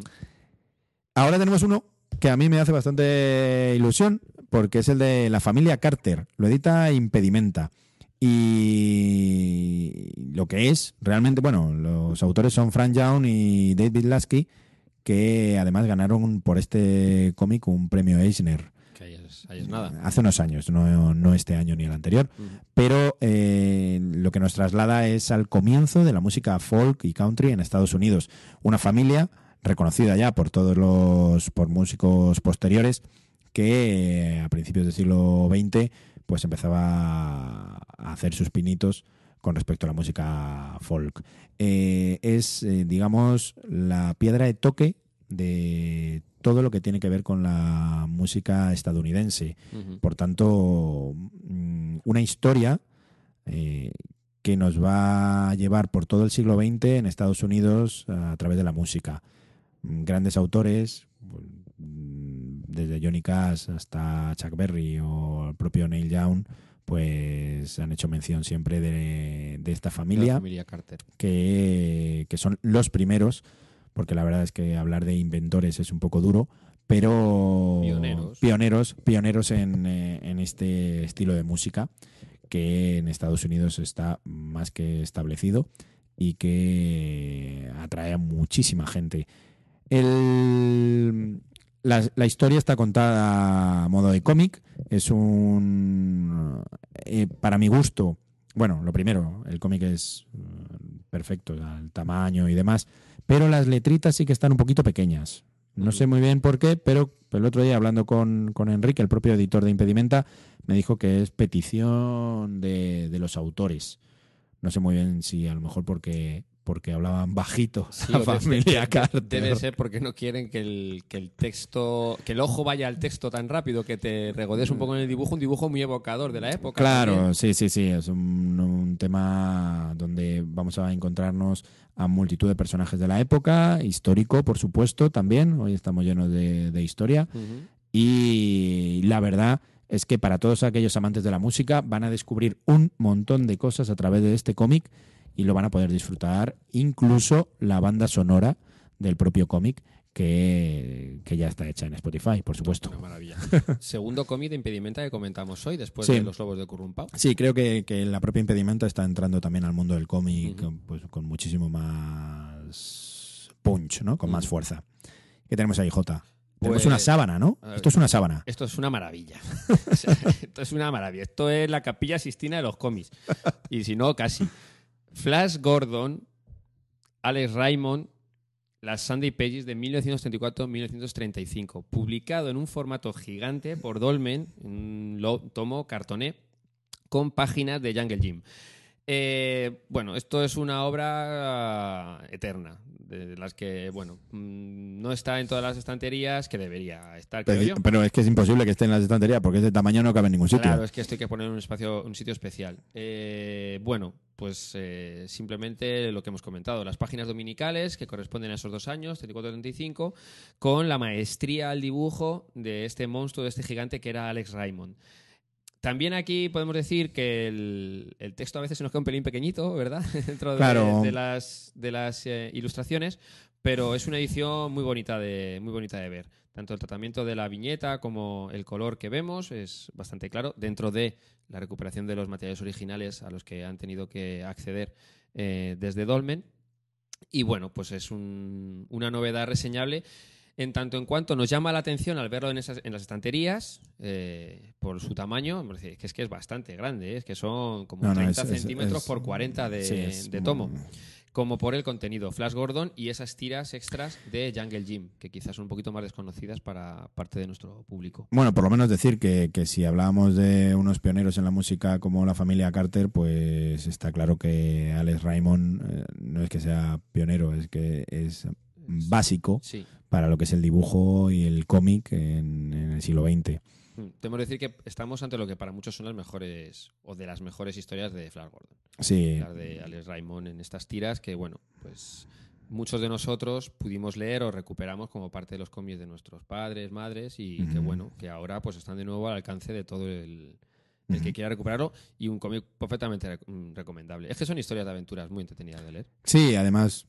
Ahora tenemos uno que a mí me hace bastante ilusión porque es el de la familia Carter. Lo edita Impedimenta. Y lo que es, realmente, bueno, los autores son Frank Young y David Lasky, que además ganaron por este cómic un premio Eisner. Que ahí es, ahí es nada. Hace unos años, no, no este año ni el anterior. Pero eh, lo que nos traslada es al comienzo de la música folk y country en Estados Unidos. Una familia reconocida ya por todos los por músicos posteriores que eh, a principios del siglo XX pues empezaba a hacer sus pinitos con respecto a la música folk. Eh, es, eh, digamos, la piedra de toque de todo lo que tiene que ver con la música estadounidense. Por tanto, mm, una historia eh, que nos va a llevar por todo el siglo XX en Estados Unidos a través de la música. Mm, Grandes autores, mm, desde Johnny Cash hasta Chuck Berry o el propio Neil Young, pues han hecho mención siempre de, de esta familia familia Carter. que, que son los primeros, porque la verdad es que hablar de inventores es un poco duro, pero Pioneros. pioneros, pioneros en, eh, en este estilo de música que en Estados Unidos está más que establecido y que atrae a muchísima gente. El- la, la historia está contada a modo de cómic. Es un. eh, para mi gusto, bueno, lo primero, el cómic es mm, perfecto, el tamaño y demás, pero las letritas sí que están un poquito pequeñas. No sé muy bien por qué, pero el otro día hablando con, con Enrique, el propio editor de Impedimenta, me dijo que es petición de, de los autores. No sé muy bien si a lo mejor porque, porque hablaban bajito Sí, la familia Carter. Debe ser porque no quieren que el, que el texto, que el ojo vaya al texto tan rápido, que te regodees un poco en el dibujo, un dibujo muy evocador de la época. Claro, también. sí, sí, sí. Es un, un tema donde vamos a encontrarnos a multitud de personajes de la época, histórico, por supuesto, también. Hoy estamos llenos de, de historia. Y la verdad es que para todos aquellos amantes de la música van a descubrir un montón de cosas a través de este cómic y lo van a poder disfrutar, incluso la banda sonora del propio cómic que, que ya está hecha en Spotify, por supuesto. Una maravilla. (laughs) Segundo cómic de impedimenta que comentamos hoy, después Sí. de Los Lobos de Currumpao. Sí, creo que, que la propia impedimenta está entrando también al mundo del cómic pues, con muchísimo más punch, ¿no? Con más fuerza. ¿Qué tenemos ahí, Jota? Tenemos Pues- una sábana, ¿no? ver. Esto es una sábana. Esto es una maravilla. (laughs) (laughs) Esto es una maravilla. Esto es la capilla Sistina de los cómics. Y si no, casi. Flash Gordon, Alex Raymond, las Sunday Pages de 1934-1935. Publicado en un formato gigante por Dolmen, en un tomo cartoné, con páginas de Jungle Jim. Eh, bueno, esto es una obra ah, eterna, de las que, bueno, mm, no está en todas las estanterías que debería estar, creo yo. Pero, pero es que es imposible que esté en las estanterías porque es de tamaño no cabe en ningún sitio. Claro, es que esto hay que poner en un espacio, un sitio especial. Eh, bueno, pues eh, simplemente lo que hemos comentado, las páginas dominicales que corresponden a esos dos años, 34-35, con la maestría al dibujo de este monstruo, de este gigante que era Alex Raymond. También aquí podemos decir que el, el texto a veces se nos queda un pelín pequeñito, ¿verdad? (laughs) Dentro de, Claro. de las, de las eh, ilustraciones, pero es una edición muy bonita, de, muy bonita de ver. Tanto el tratamiento de la viñeta como el color que vemos es bastante claro dentro de la recuperación de los materiales originales a los que han tenido que acceder eh, desde Dolmen. Y bueno, pues es un- una novedad reseñable en tanto en cuanto nos llama la atención al verlo en, esas, en las estanterías eh, por su tamaño, que es que es bastante grande, ¿eh? es que son como No, no, 30 es- es- centímetros es- por 40 de, sí, muy- tomo, como por el contenido Flash Gordon y esas tiras extras de Jungle Jim, que quizás son un poquito más desconocidas para parte de nuestro público. Bueno, por lo menos decir que, que si hablábamos de unos pioneros en la música como la familia Carter, pues está claro que Alex Raymond eh, no es que sea pionero, es que es básico Sí. para lo que es el dibujo y el cómic en, en el siglo XX. Tenemos que decir que estamos ante lo que para muchos son las mejores o de las mejores historias de Flash Gordon. Sí, Las de Alex Raymond en estas tiras que, bueno, pues muchos de nosotros pudimos leer o recuperamos como parte de los cómics de nuestros padres, madres y que, bueno, que ahora pues están de nuevo al alcance de todo el, el que quiera recuperarlo y un cómic perfectamente mm, recomendable. Es que son historias de aventuras muy entretenidas de leer. Sí, además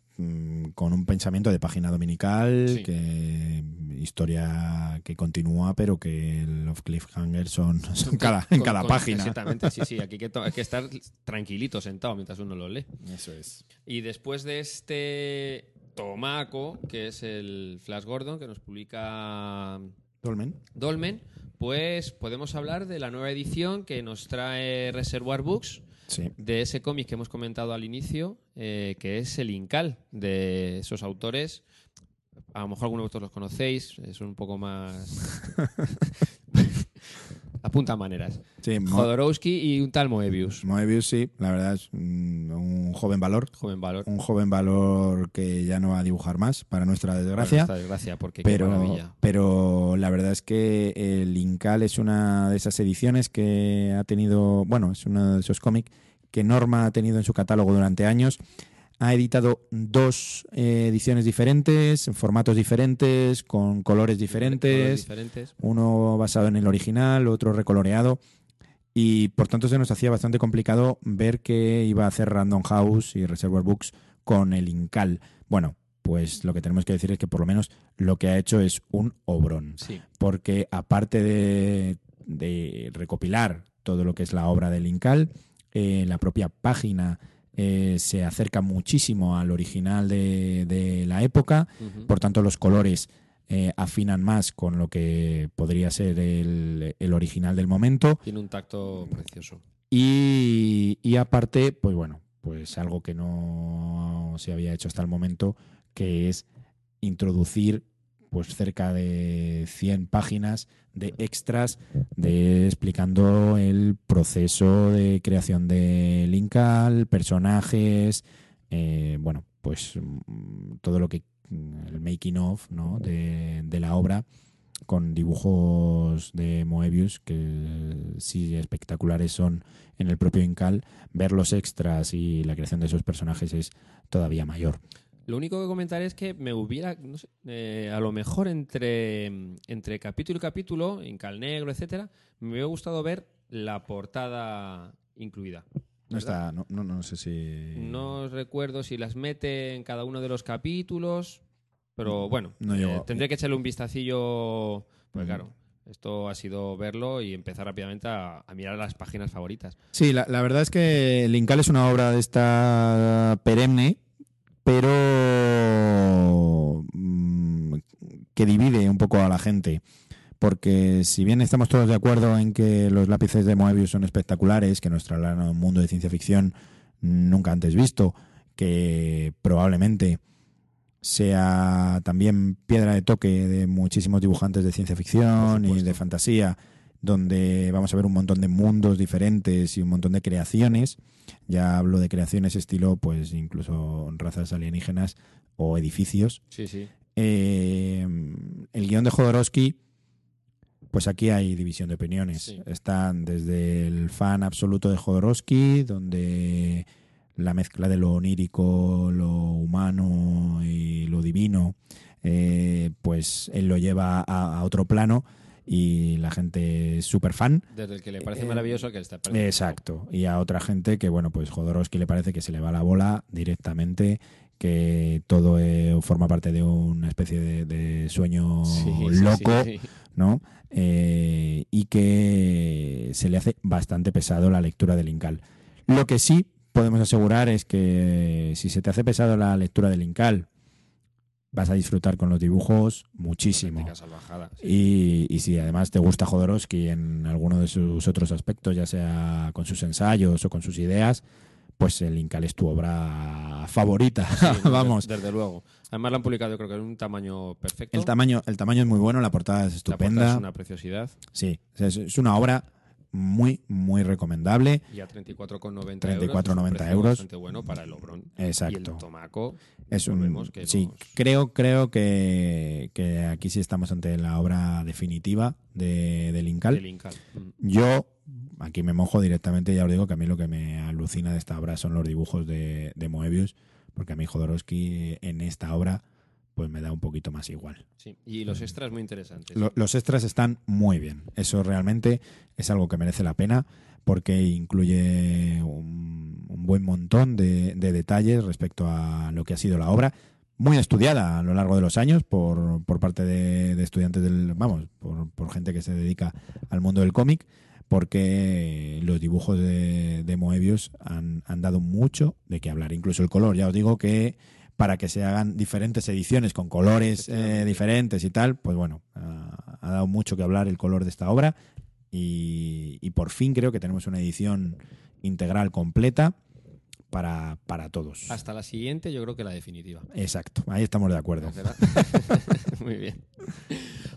con un pensamiento de página dominical, Sí. que historia que continúa, pero que los cliffhangers son, son cada, en Con- cada con- página. Exactamente, sí, sí. (laughs) Aquí hay que, hay que estar tranquilito, sentado mientras uno lo lee. Eso es. Y después de este tomaco, que es el Flash Gordon, que nos publica Dolmen. Dolmen, pues podemos hablar de la nueva edición que nos trae Reservoir Books, Sí. de ese cómic que hemos comentado al inicio, eh, que es el Incal, de esos autores. A lo mejor algunos de vosotros los conocéis, es un poco más... (laughs) Apunta maneras. Sí, Mo- Jodorowsky y un tal Moebius. Moebius, sí, la verdad es un joven valor. Joven valor. Un joven valor que ya no va a dibujar más, para nuestra desgracia. Esta desgracia, porque qué pero, maravilla. pero la verdad es que el Incal es una de esas ediciones que ha tenido, bueno, es uno de esos cómics que Norma ha tenido en su catálogo durante años. Ha editado dos eh, ediciones diferentes, en formatos diferentes, con colores diferentes, Colores diferentes. uno basado en el original, otro recoloreado. Y por tanto se nos hacía bastante complicado ver qué iba a hacer Random House y Reservoir Books con el Incal. Bueno, pues lo que tenemos que decir es que por lo menos lo que ha hecho es un obrón. Sí. Porque aparte de, de recopilar todo lo que es la obra del Incal, eh, la propia página eh, se acerca muchísimo al original de, de la época. Por tanto, los colores eh, afinan más con lo que podría ser el, el original del momento. Tiene un tacto precioso. Y, y aparte, pues bueno, pues algo que no se había hecho hasta el momento, que es introducir pues cerca de 100 páginas de extras de explicando el proceso de creación de Linkal, personajes, eh, bueno, pues mm, todo lo que el making of ¿no? de, de la obra con dibujos de Moebius que sí espectaculares son en el propio Incal, ver los extras y la creación de esos personajes es todavía mayor. Lo único que comentar es que me hubiera, no sé, eh, a lo mejor entre, entre capítulo y capítulo, en cal negro, etcétera, me hubiera gustado ver la portada incluida. No ¿verdad? está, no, no, no sé si. No recuerdo si las mete en cada uno de los capítulos, pero bueno, No eh, tendré que echarle un vistacillo, pues Ujú. claro, esto ha sido verlo y empezar rápidamente a, a mirar las páginas favoritas. Sí, la, la verdad es que Linkal es una obra de esta perenne, pero mm, que divide un poco a la gente. Porque si bien estamos todos de acuerdo en que los lápices de Moebius son espectaculares, que nos trasladan a un mundo de ciencia ficción nunca antes visto, que probablemente sea también piedra de toque de muchísimos dibujantes de ciencia ficción y de fantasía, donde vamos a ver un montón de mundos diferentes y un montón de creaciones. Ya hablo de creaciones estilo, pues incluso razas alienígenas o edificios. Sí, sí. Eh, el guion de Jodorowsky, pues aquí hay división de opiniones. Sí. Están desde el fan absoluto de Jodorowsky, donde la mezcla de lo onírico, lo humano y lo divino, eh, pues él lo lleva a, a otro plano y la gente es súper fan. Desde el que le parece Eh, maravilloso al que está pareciendo. Exacto. Y a otra gente que, bueno, pues Jodorowsky le parece que se le va la bola directamente, que todo eh, forma parte de una especie de, de sueño sí, loco, sí, sí. ¿no? Eh, y que se le hace bastante pesado la lectura del Incal. Lo que sí podemos asegurar es que si se te hace pesado la lectura del Incal, vas a disfrutar con los dibujos muchísimo. Auténtica salvajada. sí. Y, y si además te gusta Jodorowsky en alguno de sus otros aspectos, ya sea con sus ensayos o con sus ideas, pues el Incal es tu obra favorita. Sí, (laughs) Vamos. Desde, desde luego. Además lo han publicado yo creo que en un tamaño perfecto. El tamaño, el tamaño es muy bueno, la portada es La portada estupenda. es una preciosidad. Sí, es una obra muy, muy recomendable. Y a 34,90 34,90 euros. es euros. bastante bueno para el Obrón. Y Exacto. el tomaco. Es un, que sí, nos- creo, creo que, que aquí sí estamos ante la obra definitiva de, del Incal. del Incal. Mm. Yo, aquí me mojo directamente, ya os digo que a mí lo que me alucina de esta obra son los dibujos de, de Moebius, porque a mí Jodorowsky en esta obra pues me da un poquito más igual. Sí. Y los extras muy interesantes. Lo- los extras están muy bien, eso realmente es algo que merece la pena porque incluye un, un buen montón de, de detalles respecto a lo que ha sido la obra, muy estudiada a lo largo de los años por, por parte de, de estudiantes del, vamos, por, por gente que se dedica al mundo del cómic, porque los dibujos de, de Moebius han, han dado mucho de qué hablar, incluso el color, ya os digo que para que se hagan diferentes ediciones con colores eh, diferentes y tal, pues bueno, ha, ha dado mucho que hablar el color de esta obra y, y por fin creo que tenemos una edición integral completa para, para todos. Hasta la siguiente, yo creo que la definitiva. Exacto, ahí estamos de acuerdo. (laughs) Muy bien.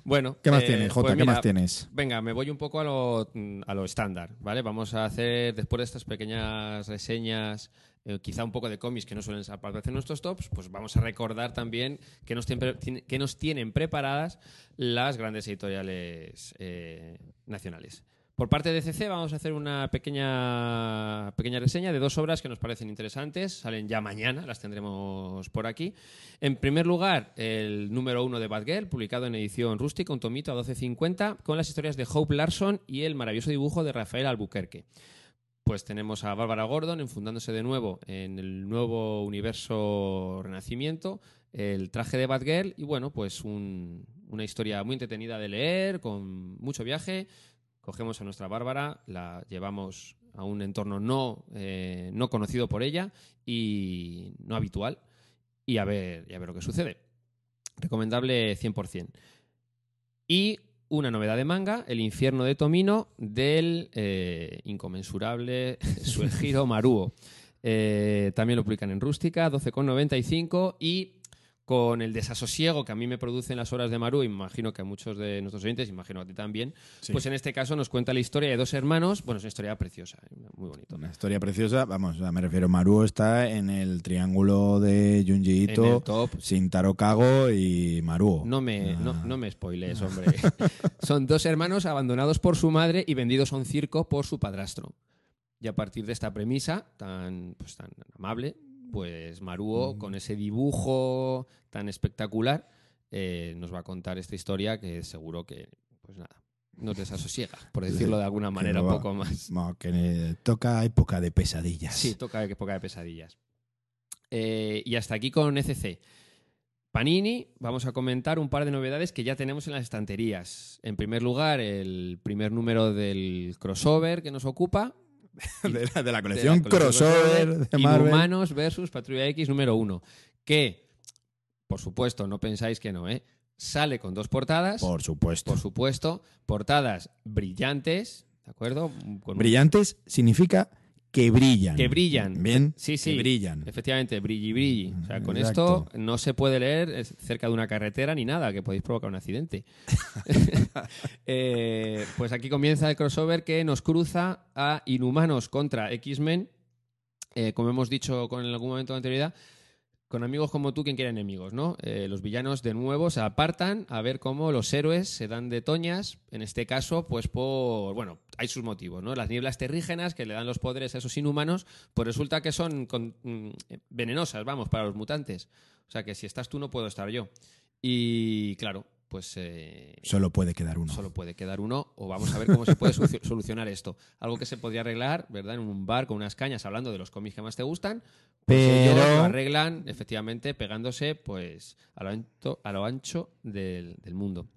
Bueno. ¿Qué más eh, tienes, Jota? pues ¿Qué mira, más tienes? Venga, me voy un poco a lo, a lo estándar, ¿vale? Vamos a hacer, después de estas pequeñas reseñas, eh, quizá un poco de cómics que no suelen aparecer en nuestros tops, pues vamos a recordar también que nos, tienen, que nos tienen preparadas las grandes editoriales eh, nacionales. Por parte de CC vamos a hacer una pequeña, pequeña reseña de dos obras que nos parecen interesantes. Salen ya mañana, las tendremos por aquí. En primer lugar, el número uno de Batgirl, publicado en edición rústica, un tomito a 12.50, con las historias de Hope Larson y el maravilloso dibujo de Rafael Albuquerque. Pues tenemos a Bárbara Gordon enfundándose de nuevo en el nuevo universo Renacimiento, el traje de Batgirl y bueno, pues un- una historia muy entretenida de leer, con mucho viaje. Cogemos a nuestra Bárbara, la llevamos a un entorno no, eh, no conocido por ella y no habitual y a ver, y a ver lo que sucede. Recomendable 100%. Y una novedad de manga, El infierno de Tomino, del eh, inconmensurable (laughs) Suegiro Maruo. Eh, también lo publican en Rústica, 12,95 y con el desasosiego que a mí me producen las obras de Maru, imagino que a muchos de nuestros oyentes, imagino a ti también, Sí. pues en este caso nos cuenta la historia de dos hermanos, bueno, es una historia preciosa, eh, muy bonito. Una historia preciosa, vamos, me refiero, Maru está en el triángulo de Junji Ito, Shintaro Kago y Maruo. No me, Ah. no, no me spoilees, (laughs) hombre. Son dos hermanos abandonados por su madre y vendidos a un circo por su padrastro. Y a partir de esta premisa tan, pues, tan amable, pues Maruo, con ese dibujo tan espectacular, eh, nos va a contar esta historia que seguro que, pues nada, nos desasosiega, por decirlo de alguna manera un poco más. No, que toca época de pesadillas. Sí, toca época de pesadillas. Eh, y hasta aquí con ECC. Panini, vamos a comentar un par de novedades que ya tenemos en las estanterías. En primer lugar, el primer número del crossover que nos ocupa. (laughs) de, la, de la de colección la crossover de Marvel. Inhumanos versus Patrulla X número uno. Que, por supuesto, no pensáis que no, ¿eh? Sale con dos portadas. Por supuesto. por supuesto, portadas brillantes, ¿de acuerdo? Con Brillantes significa que brillan. Que brillan. Bien. Sí, sí. Que brillan. Efectivamente, brilli, brilli. O sea, con Exacto. esto no se puede leer cerca de una carretera ni nada, que podéis provocar un accidente. (laughs) (laughs) Eh, pues aquí comienza el crossover que nos cruza a Inhumanos contra X-Men. Eh, como hemos dicho con en algún momento de anterioridad, con amigos como tú, quien quiere enemigos, ¿no? Eh, los villanos de nuevo se apartan a ver cómo los héroes se dan de toñas, en este caso, pues por, bueno, hay sus motivos, ¿no? Las nieblas terrígenas que le dan los poderes a esos inhumanos, pues resulta que son con- mm, venenosas, vamos, para los mutantes. O sea que si estás tú no puedo estar yo. Y claro, pues eh, Solo puede quedar uno. Solo puede quedar uno o vamos a ver cómo se puede solucio- (laughs) solucionar esto. Algo que se podría arreglar, ¿verdad? En un bar con unas cañas hablando de los cómics que más te gustan. Pues ellos Pero- lo arreglan efectivamente pegándose pues a lo ancho, a lo ancho del, del mundo.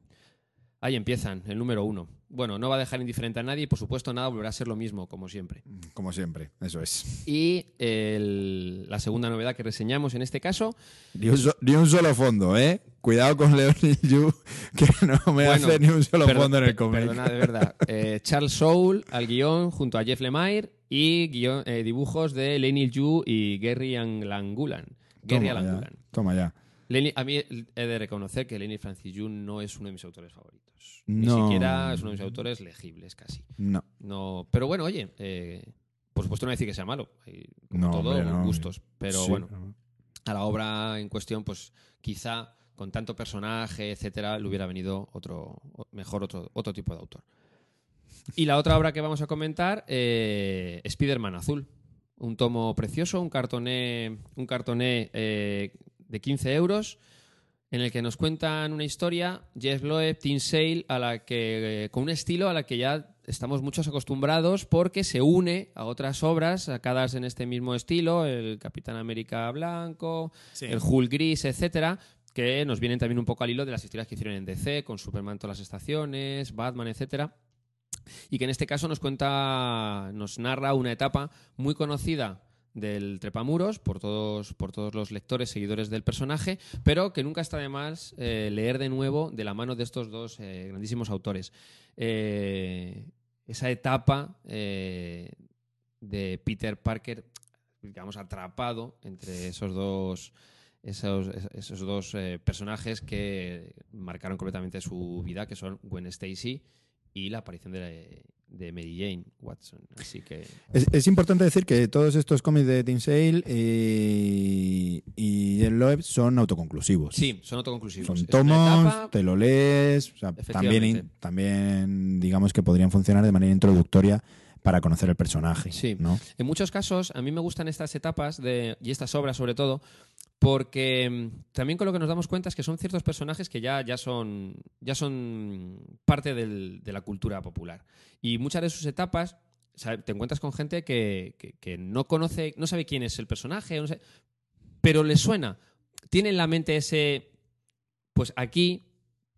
Ahí empiezan, el número uno. Bueno, no va a dejar indiferente a nadie y por supuesto nada volverá a ser lo mismo, como siempre. Como siempre, eso es. Y el- la segunda novedad que reseñamos en este caso Ni un, so- ni un solo fondo, ¿eh? Cuidado con Leonid Yu, (laughs) que no me Bueno, hace ni un solo fondo en el cómic. Perdona, de verdad. (laughs) Eh, Charles Soule al guion junto a Jeff Lemire y eh, dibujos de Lenny Yu y Gary Langulan. Gary Toma ya. Toma ya. Lenny- a mí he de reconocer que Lenny Francis Yu no es uno de mis autores favoritos. Ni No. siquiera es uno de mis autores legibles, casi. No. No, pero bueno, oye, eh, por supuesto no decir que sea malo. Como No, todo, hombre, no. gustos. Pero Sí, bueno, a la obra en cuestión, pues quizá con tanto personaje, etcétera, le hubiera venido otro mejor otro, otro tipo de autor. Y la otra obra que vamos a comentar, eh, Spider-Man Azul. Un tomo precioso, un cartoné, un cartoné eh, de 15 euros, en el que nos cuentan una historia, Jeff Loeb, Tim Sale, a la que, eh, con un estilo a la que ya estamos muchos acostumbrados porque se une a otras obras sacadas en este mismo estilo, el Capitán América Blanco, el Hulk Gris, etcétera, que nos vienen también un poco al hilo de las historias que hicieron en DC, con Superman todas las estaciones, Batman, etcétera. Y que en este caso nos cuenta, nos narra una etapa muy conocida del Trepamuros por todos, por todos los lectores, seguidores del personaje, pero que nunca está de más eh, leer de nuevo de la mano de estos dos eh, grandísimos autores. Eh, esa etapa de Peter Parker, digamos, atrapado entre esos dos esos, esos dos eh, personajes que marcaron completamente su vida, que son Gwen Stacy y la aparición de, de Mary Jane Watson. Así que Es, es importante decir que todos estos cómics de Tim Sale y, y el Loeb son autoconclusivos. sí, son autoconclusivos. Son tomos, etapa- te lo lees. o sea, también, también, digamos que podrían funcionar de manera introductoria para conocer el personaje. Sí. ¿no? En muchos casos, a mí me gustan estas etapas de, y estas obras sobre todo, porque mm, también con lo que nos damos cuenta es que son ciertos personajes que ya, ya, son, ya son parte de la cultura popular. Y muchas de sus etapas te encuentras con gente que, que- no conoce, no sabe quién es el personaje, no pero le suena. Tiene en la mente ese. Pues aquí,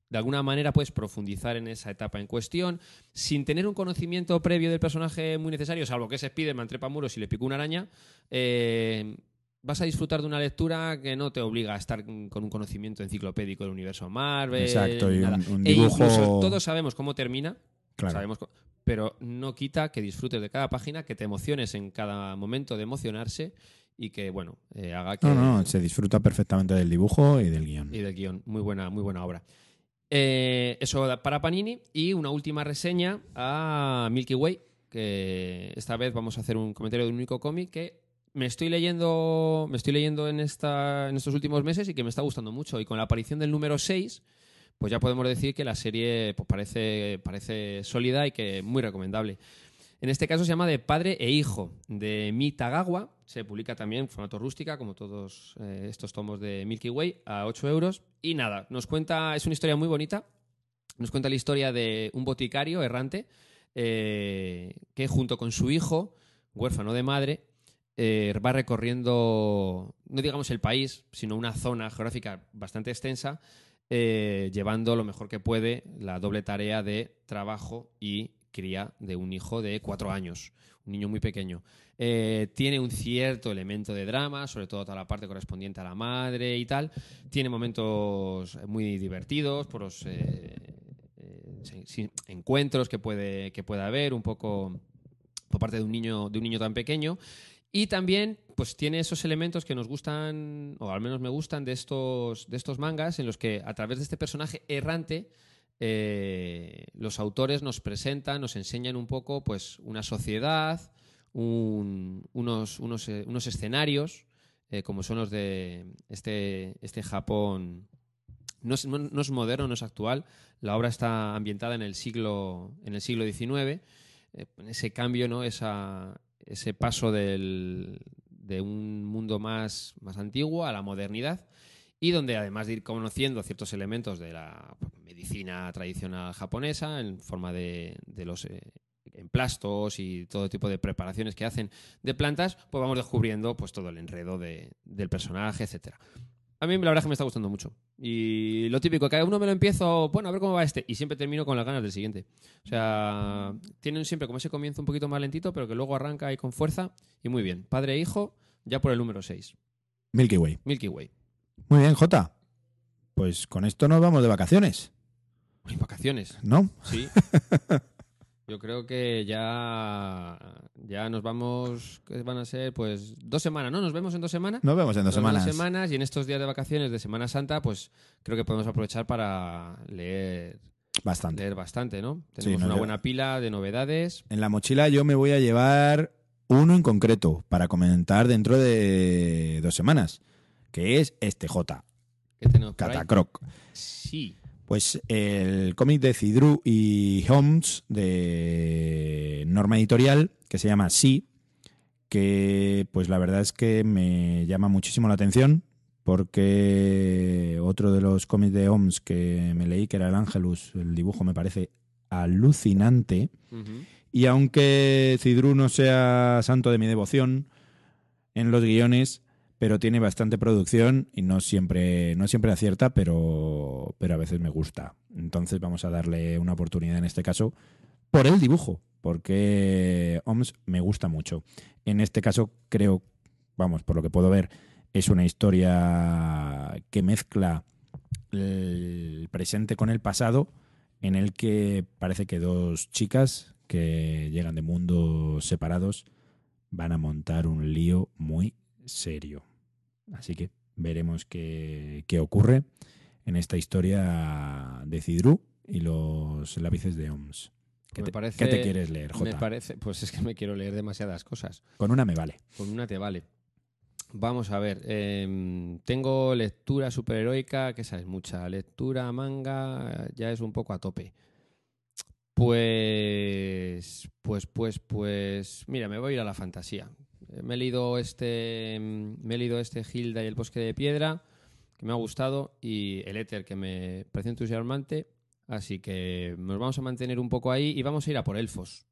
de alguna manera, puedes profundizar en esa etapa en cuestión sin tener un conocimiento previo del personaje muy necesario, salvo que es Spiderman trepa muros y le picó una araña. eh, vas a disfrutar de una lectura que no te obliga a estar con un conocimiento enciclopédico del universo Marvel. Exacto, y nada. un- un E dibujo- incluso todos sabemos cómo termina, Claro. sabemos pero no quita que disfrutes de cada página, que te emociones en cada momento de emocionarse y que, bueno, eh, haga que... No, no, se disfruta perfectamente del dibujo y del guion. Y del guion. Muy buena, muy buena obra. Eh, eso para Panini. Y una última reseña a Milky Way, que esta vez vamos a hacer un comentario de un único cómic que me estoy leyendo, me estoy leyendo en, esta, en estos últimos meses y que me está gustando mucho. Y con la aparición del número 6, pues ya podemos decir que la serie pues, parece, sólida y que muy recomendable. En este caso se llama De Padre e Hijo, de Mi Tagawa. Se publica también en formato rústica, como todos eh, estos tomos de Milky Way, a 8 euros. Y nada, nos cuenta, es una historia muy bonita. Nos cuenta la historia de un boticario errante eh, que junto con su hijo, huérfano de madre, eh, va recorriendo, no digamos el país, sino una zona geográfica bastante extensa, eh, llevando lo mejor que puede la doble tarea de trabajo y cría de un hijo de cuatro años, un niño muy pequeño. Eh, tiene un cierto elemento de drama, sobre todo toda la parte correspondiente a la madre y tal. Tiene momentos muy divertidos por los encuentros que puede, que pueda haber, un poco por parte de un niño, de un niño tan pequeño. Y también, pues tiene esos elementos que nos gustan, o al menos me gustan, de estos, de estos mangas, en los que a través de este personaje errante, eh, los autores nos presentan, nos enseñan un poco, pues, una sociedad, un- unos, unos, eh, unos escenarios, eh, como son los de este, este Japón. No es, no- es moderno, no es actual. La obra está ambientada en el siglo, en el siglo XIX. ese cambio, ¿no? Esa, ese paso del- de un mundo más, más antiguo a la modernidad y donde además de ir conociendo ciertos elementos de la medicina tradicional japonesa en forma de, de los eh, emplastos y todo tipo de preparaciones que hacen de plantas, pues vamos descubriendo pues todo el enredo de- del personaje, etcétera. A mí la verdad es que me está gustando mucho. Y lo típico, cada uno me lo empiezo, bueno, a ver cómo va este. Y siempre termino con las ganas del siguiente. O sea, tienen siempre como ese comienzo un poquito más lentito, pero que luego arranca ahí con fuerza. Y muy bien. Padre e hijo, ya por el número 6. Milky Way. Milky Way. Muy bien, Jota. Pues con esto nos vamos de vacaciones, vacaciones. ¿no? Sí. (laughs) Yo creo que ya, ya nos vamos, que van a ser pues dos semanas, ¿no? Nos vemos en dos semanas. Nos vemos en dos Nos vemos semanas. semanas y en estos días de vacaciones de Semana Santa, pues creo que podemos aprovechar para leer, Bastante. leer bastante, ¿no? Tenemos una lleva- buena pila de novedades. En la mochila yo me voy a llevar uno en concreto para comentar dentro de dos semanas, que es este J, ¿Qué tenemos? Catacroc. Sí. Pues el cómic de Cidru y Holmes de Norma Editorial, que se llama Sí, que pues la verdad es que me llama muchísimo la atención, porque otro de los cómics de Holmes que me leí, que era el Angelus, el dibujo me parece alucinante. Y aunque Cidru no sea santo de mi devoción en los guiones, pero tiene bastante producción y no siempre, no siempre acierta, pero, pero a veces me gusta. Entonces vamos a darle una oportunidad en este caso por el dibujo, porque OMS me gusta mucho. En este caso creo, vamos, por lo que puedo ver, es una historia que mezcla el presente con el pasado, en el que parece que dos chicas que llegan de mundos separados van a montar un lío muy serio. Así que veremos qué, qué ocurre en esta historia de Cidru y los lápices de OMS. ¿Qué Me te, parece- qué te quieres leer, Me Jota? parece, pues es que me quiero leer demasiadas cosas. Con una me vale. Con una te vale. Vamos a ver. em, tengo lectura superheroica, que esa es mucha. Lectura manga, ya es un poco a tope. Pues. Pues, pues, pues. Mira, me voy a ir a la fantasía. Me he leído este. em, Me he leído este Hilda y el bosque de piedra, que me ha gustado, y el éter, que me parece entusiasmante. Así que nos vamos a mantener un poco ahí y vamos a ir a por elfos.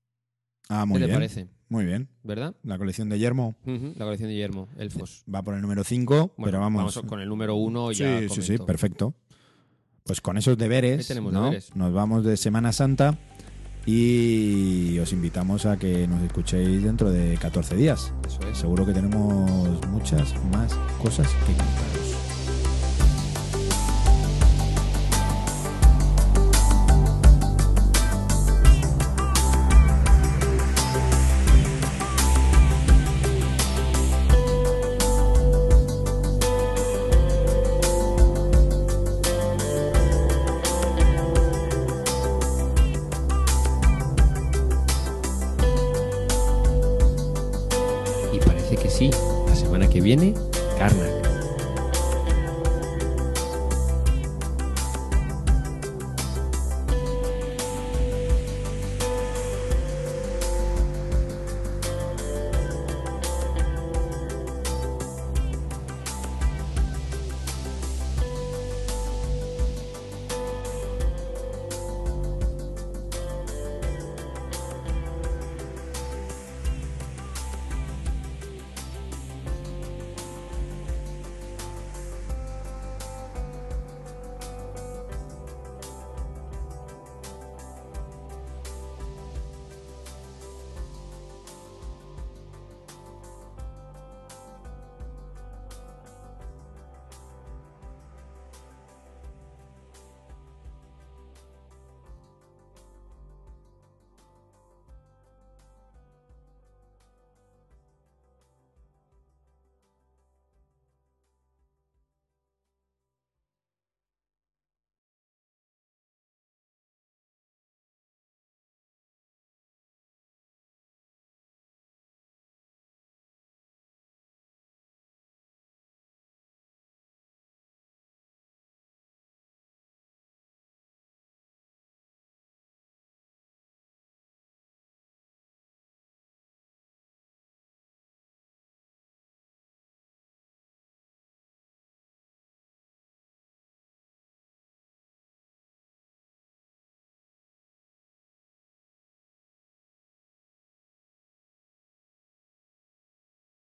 Ah, ¿Qué muy te bien. parece? Muy bien. ¿Verdad? La colección de Yermo La colección de Guillermo, elfos. va por el número 5, Bueno, pero vamos. con el número uno sí, ya. sí, sí, comento. perfecto. Pues con esos deberes, tenemos ¿no? deberes. nos vamos de Semana Santa y os invitamos a que nos escuchéis dentro de 14 días. Eso es. Seguro que tenemos muchas más cosas que contaros.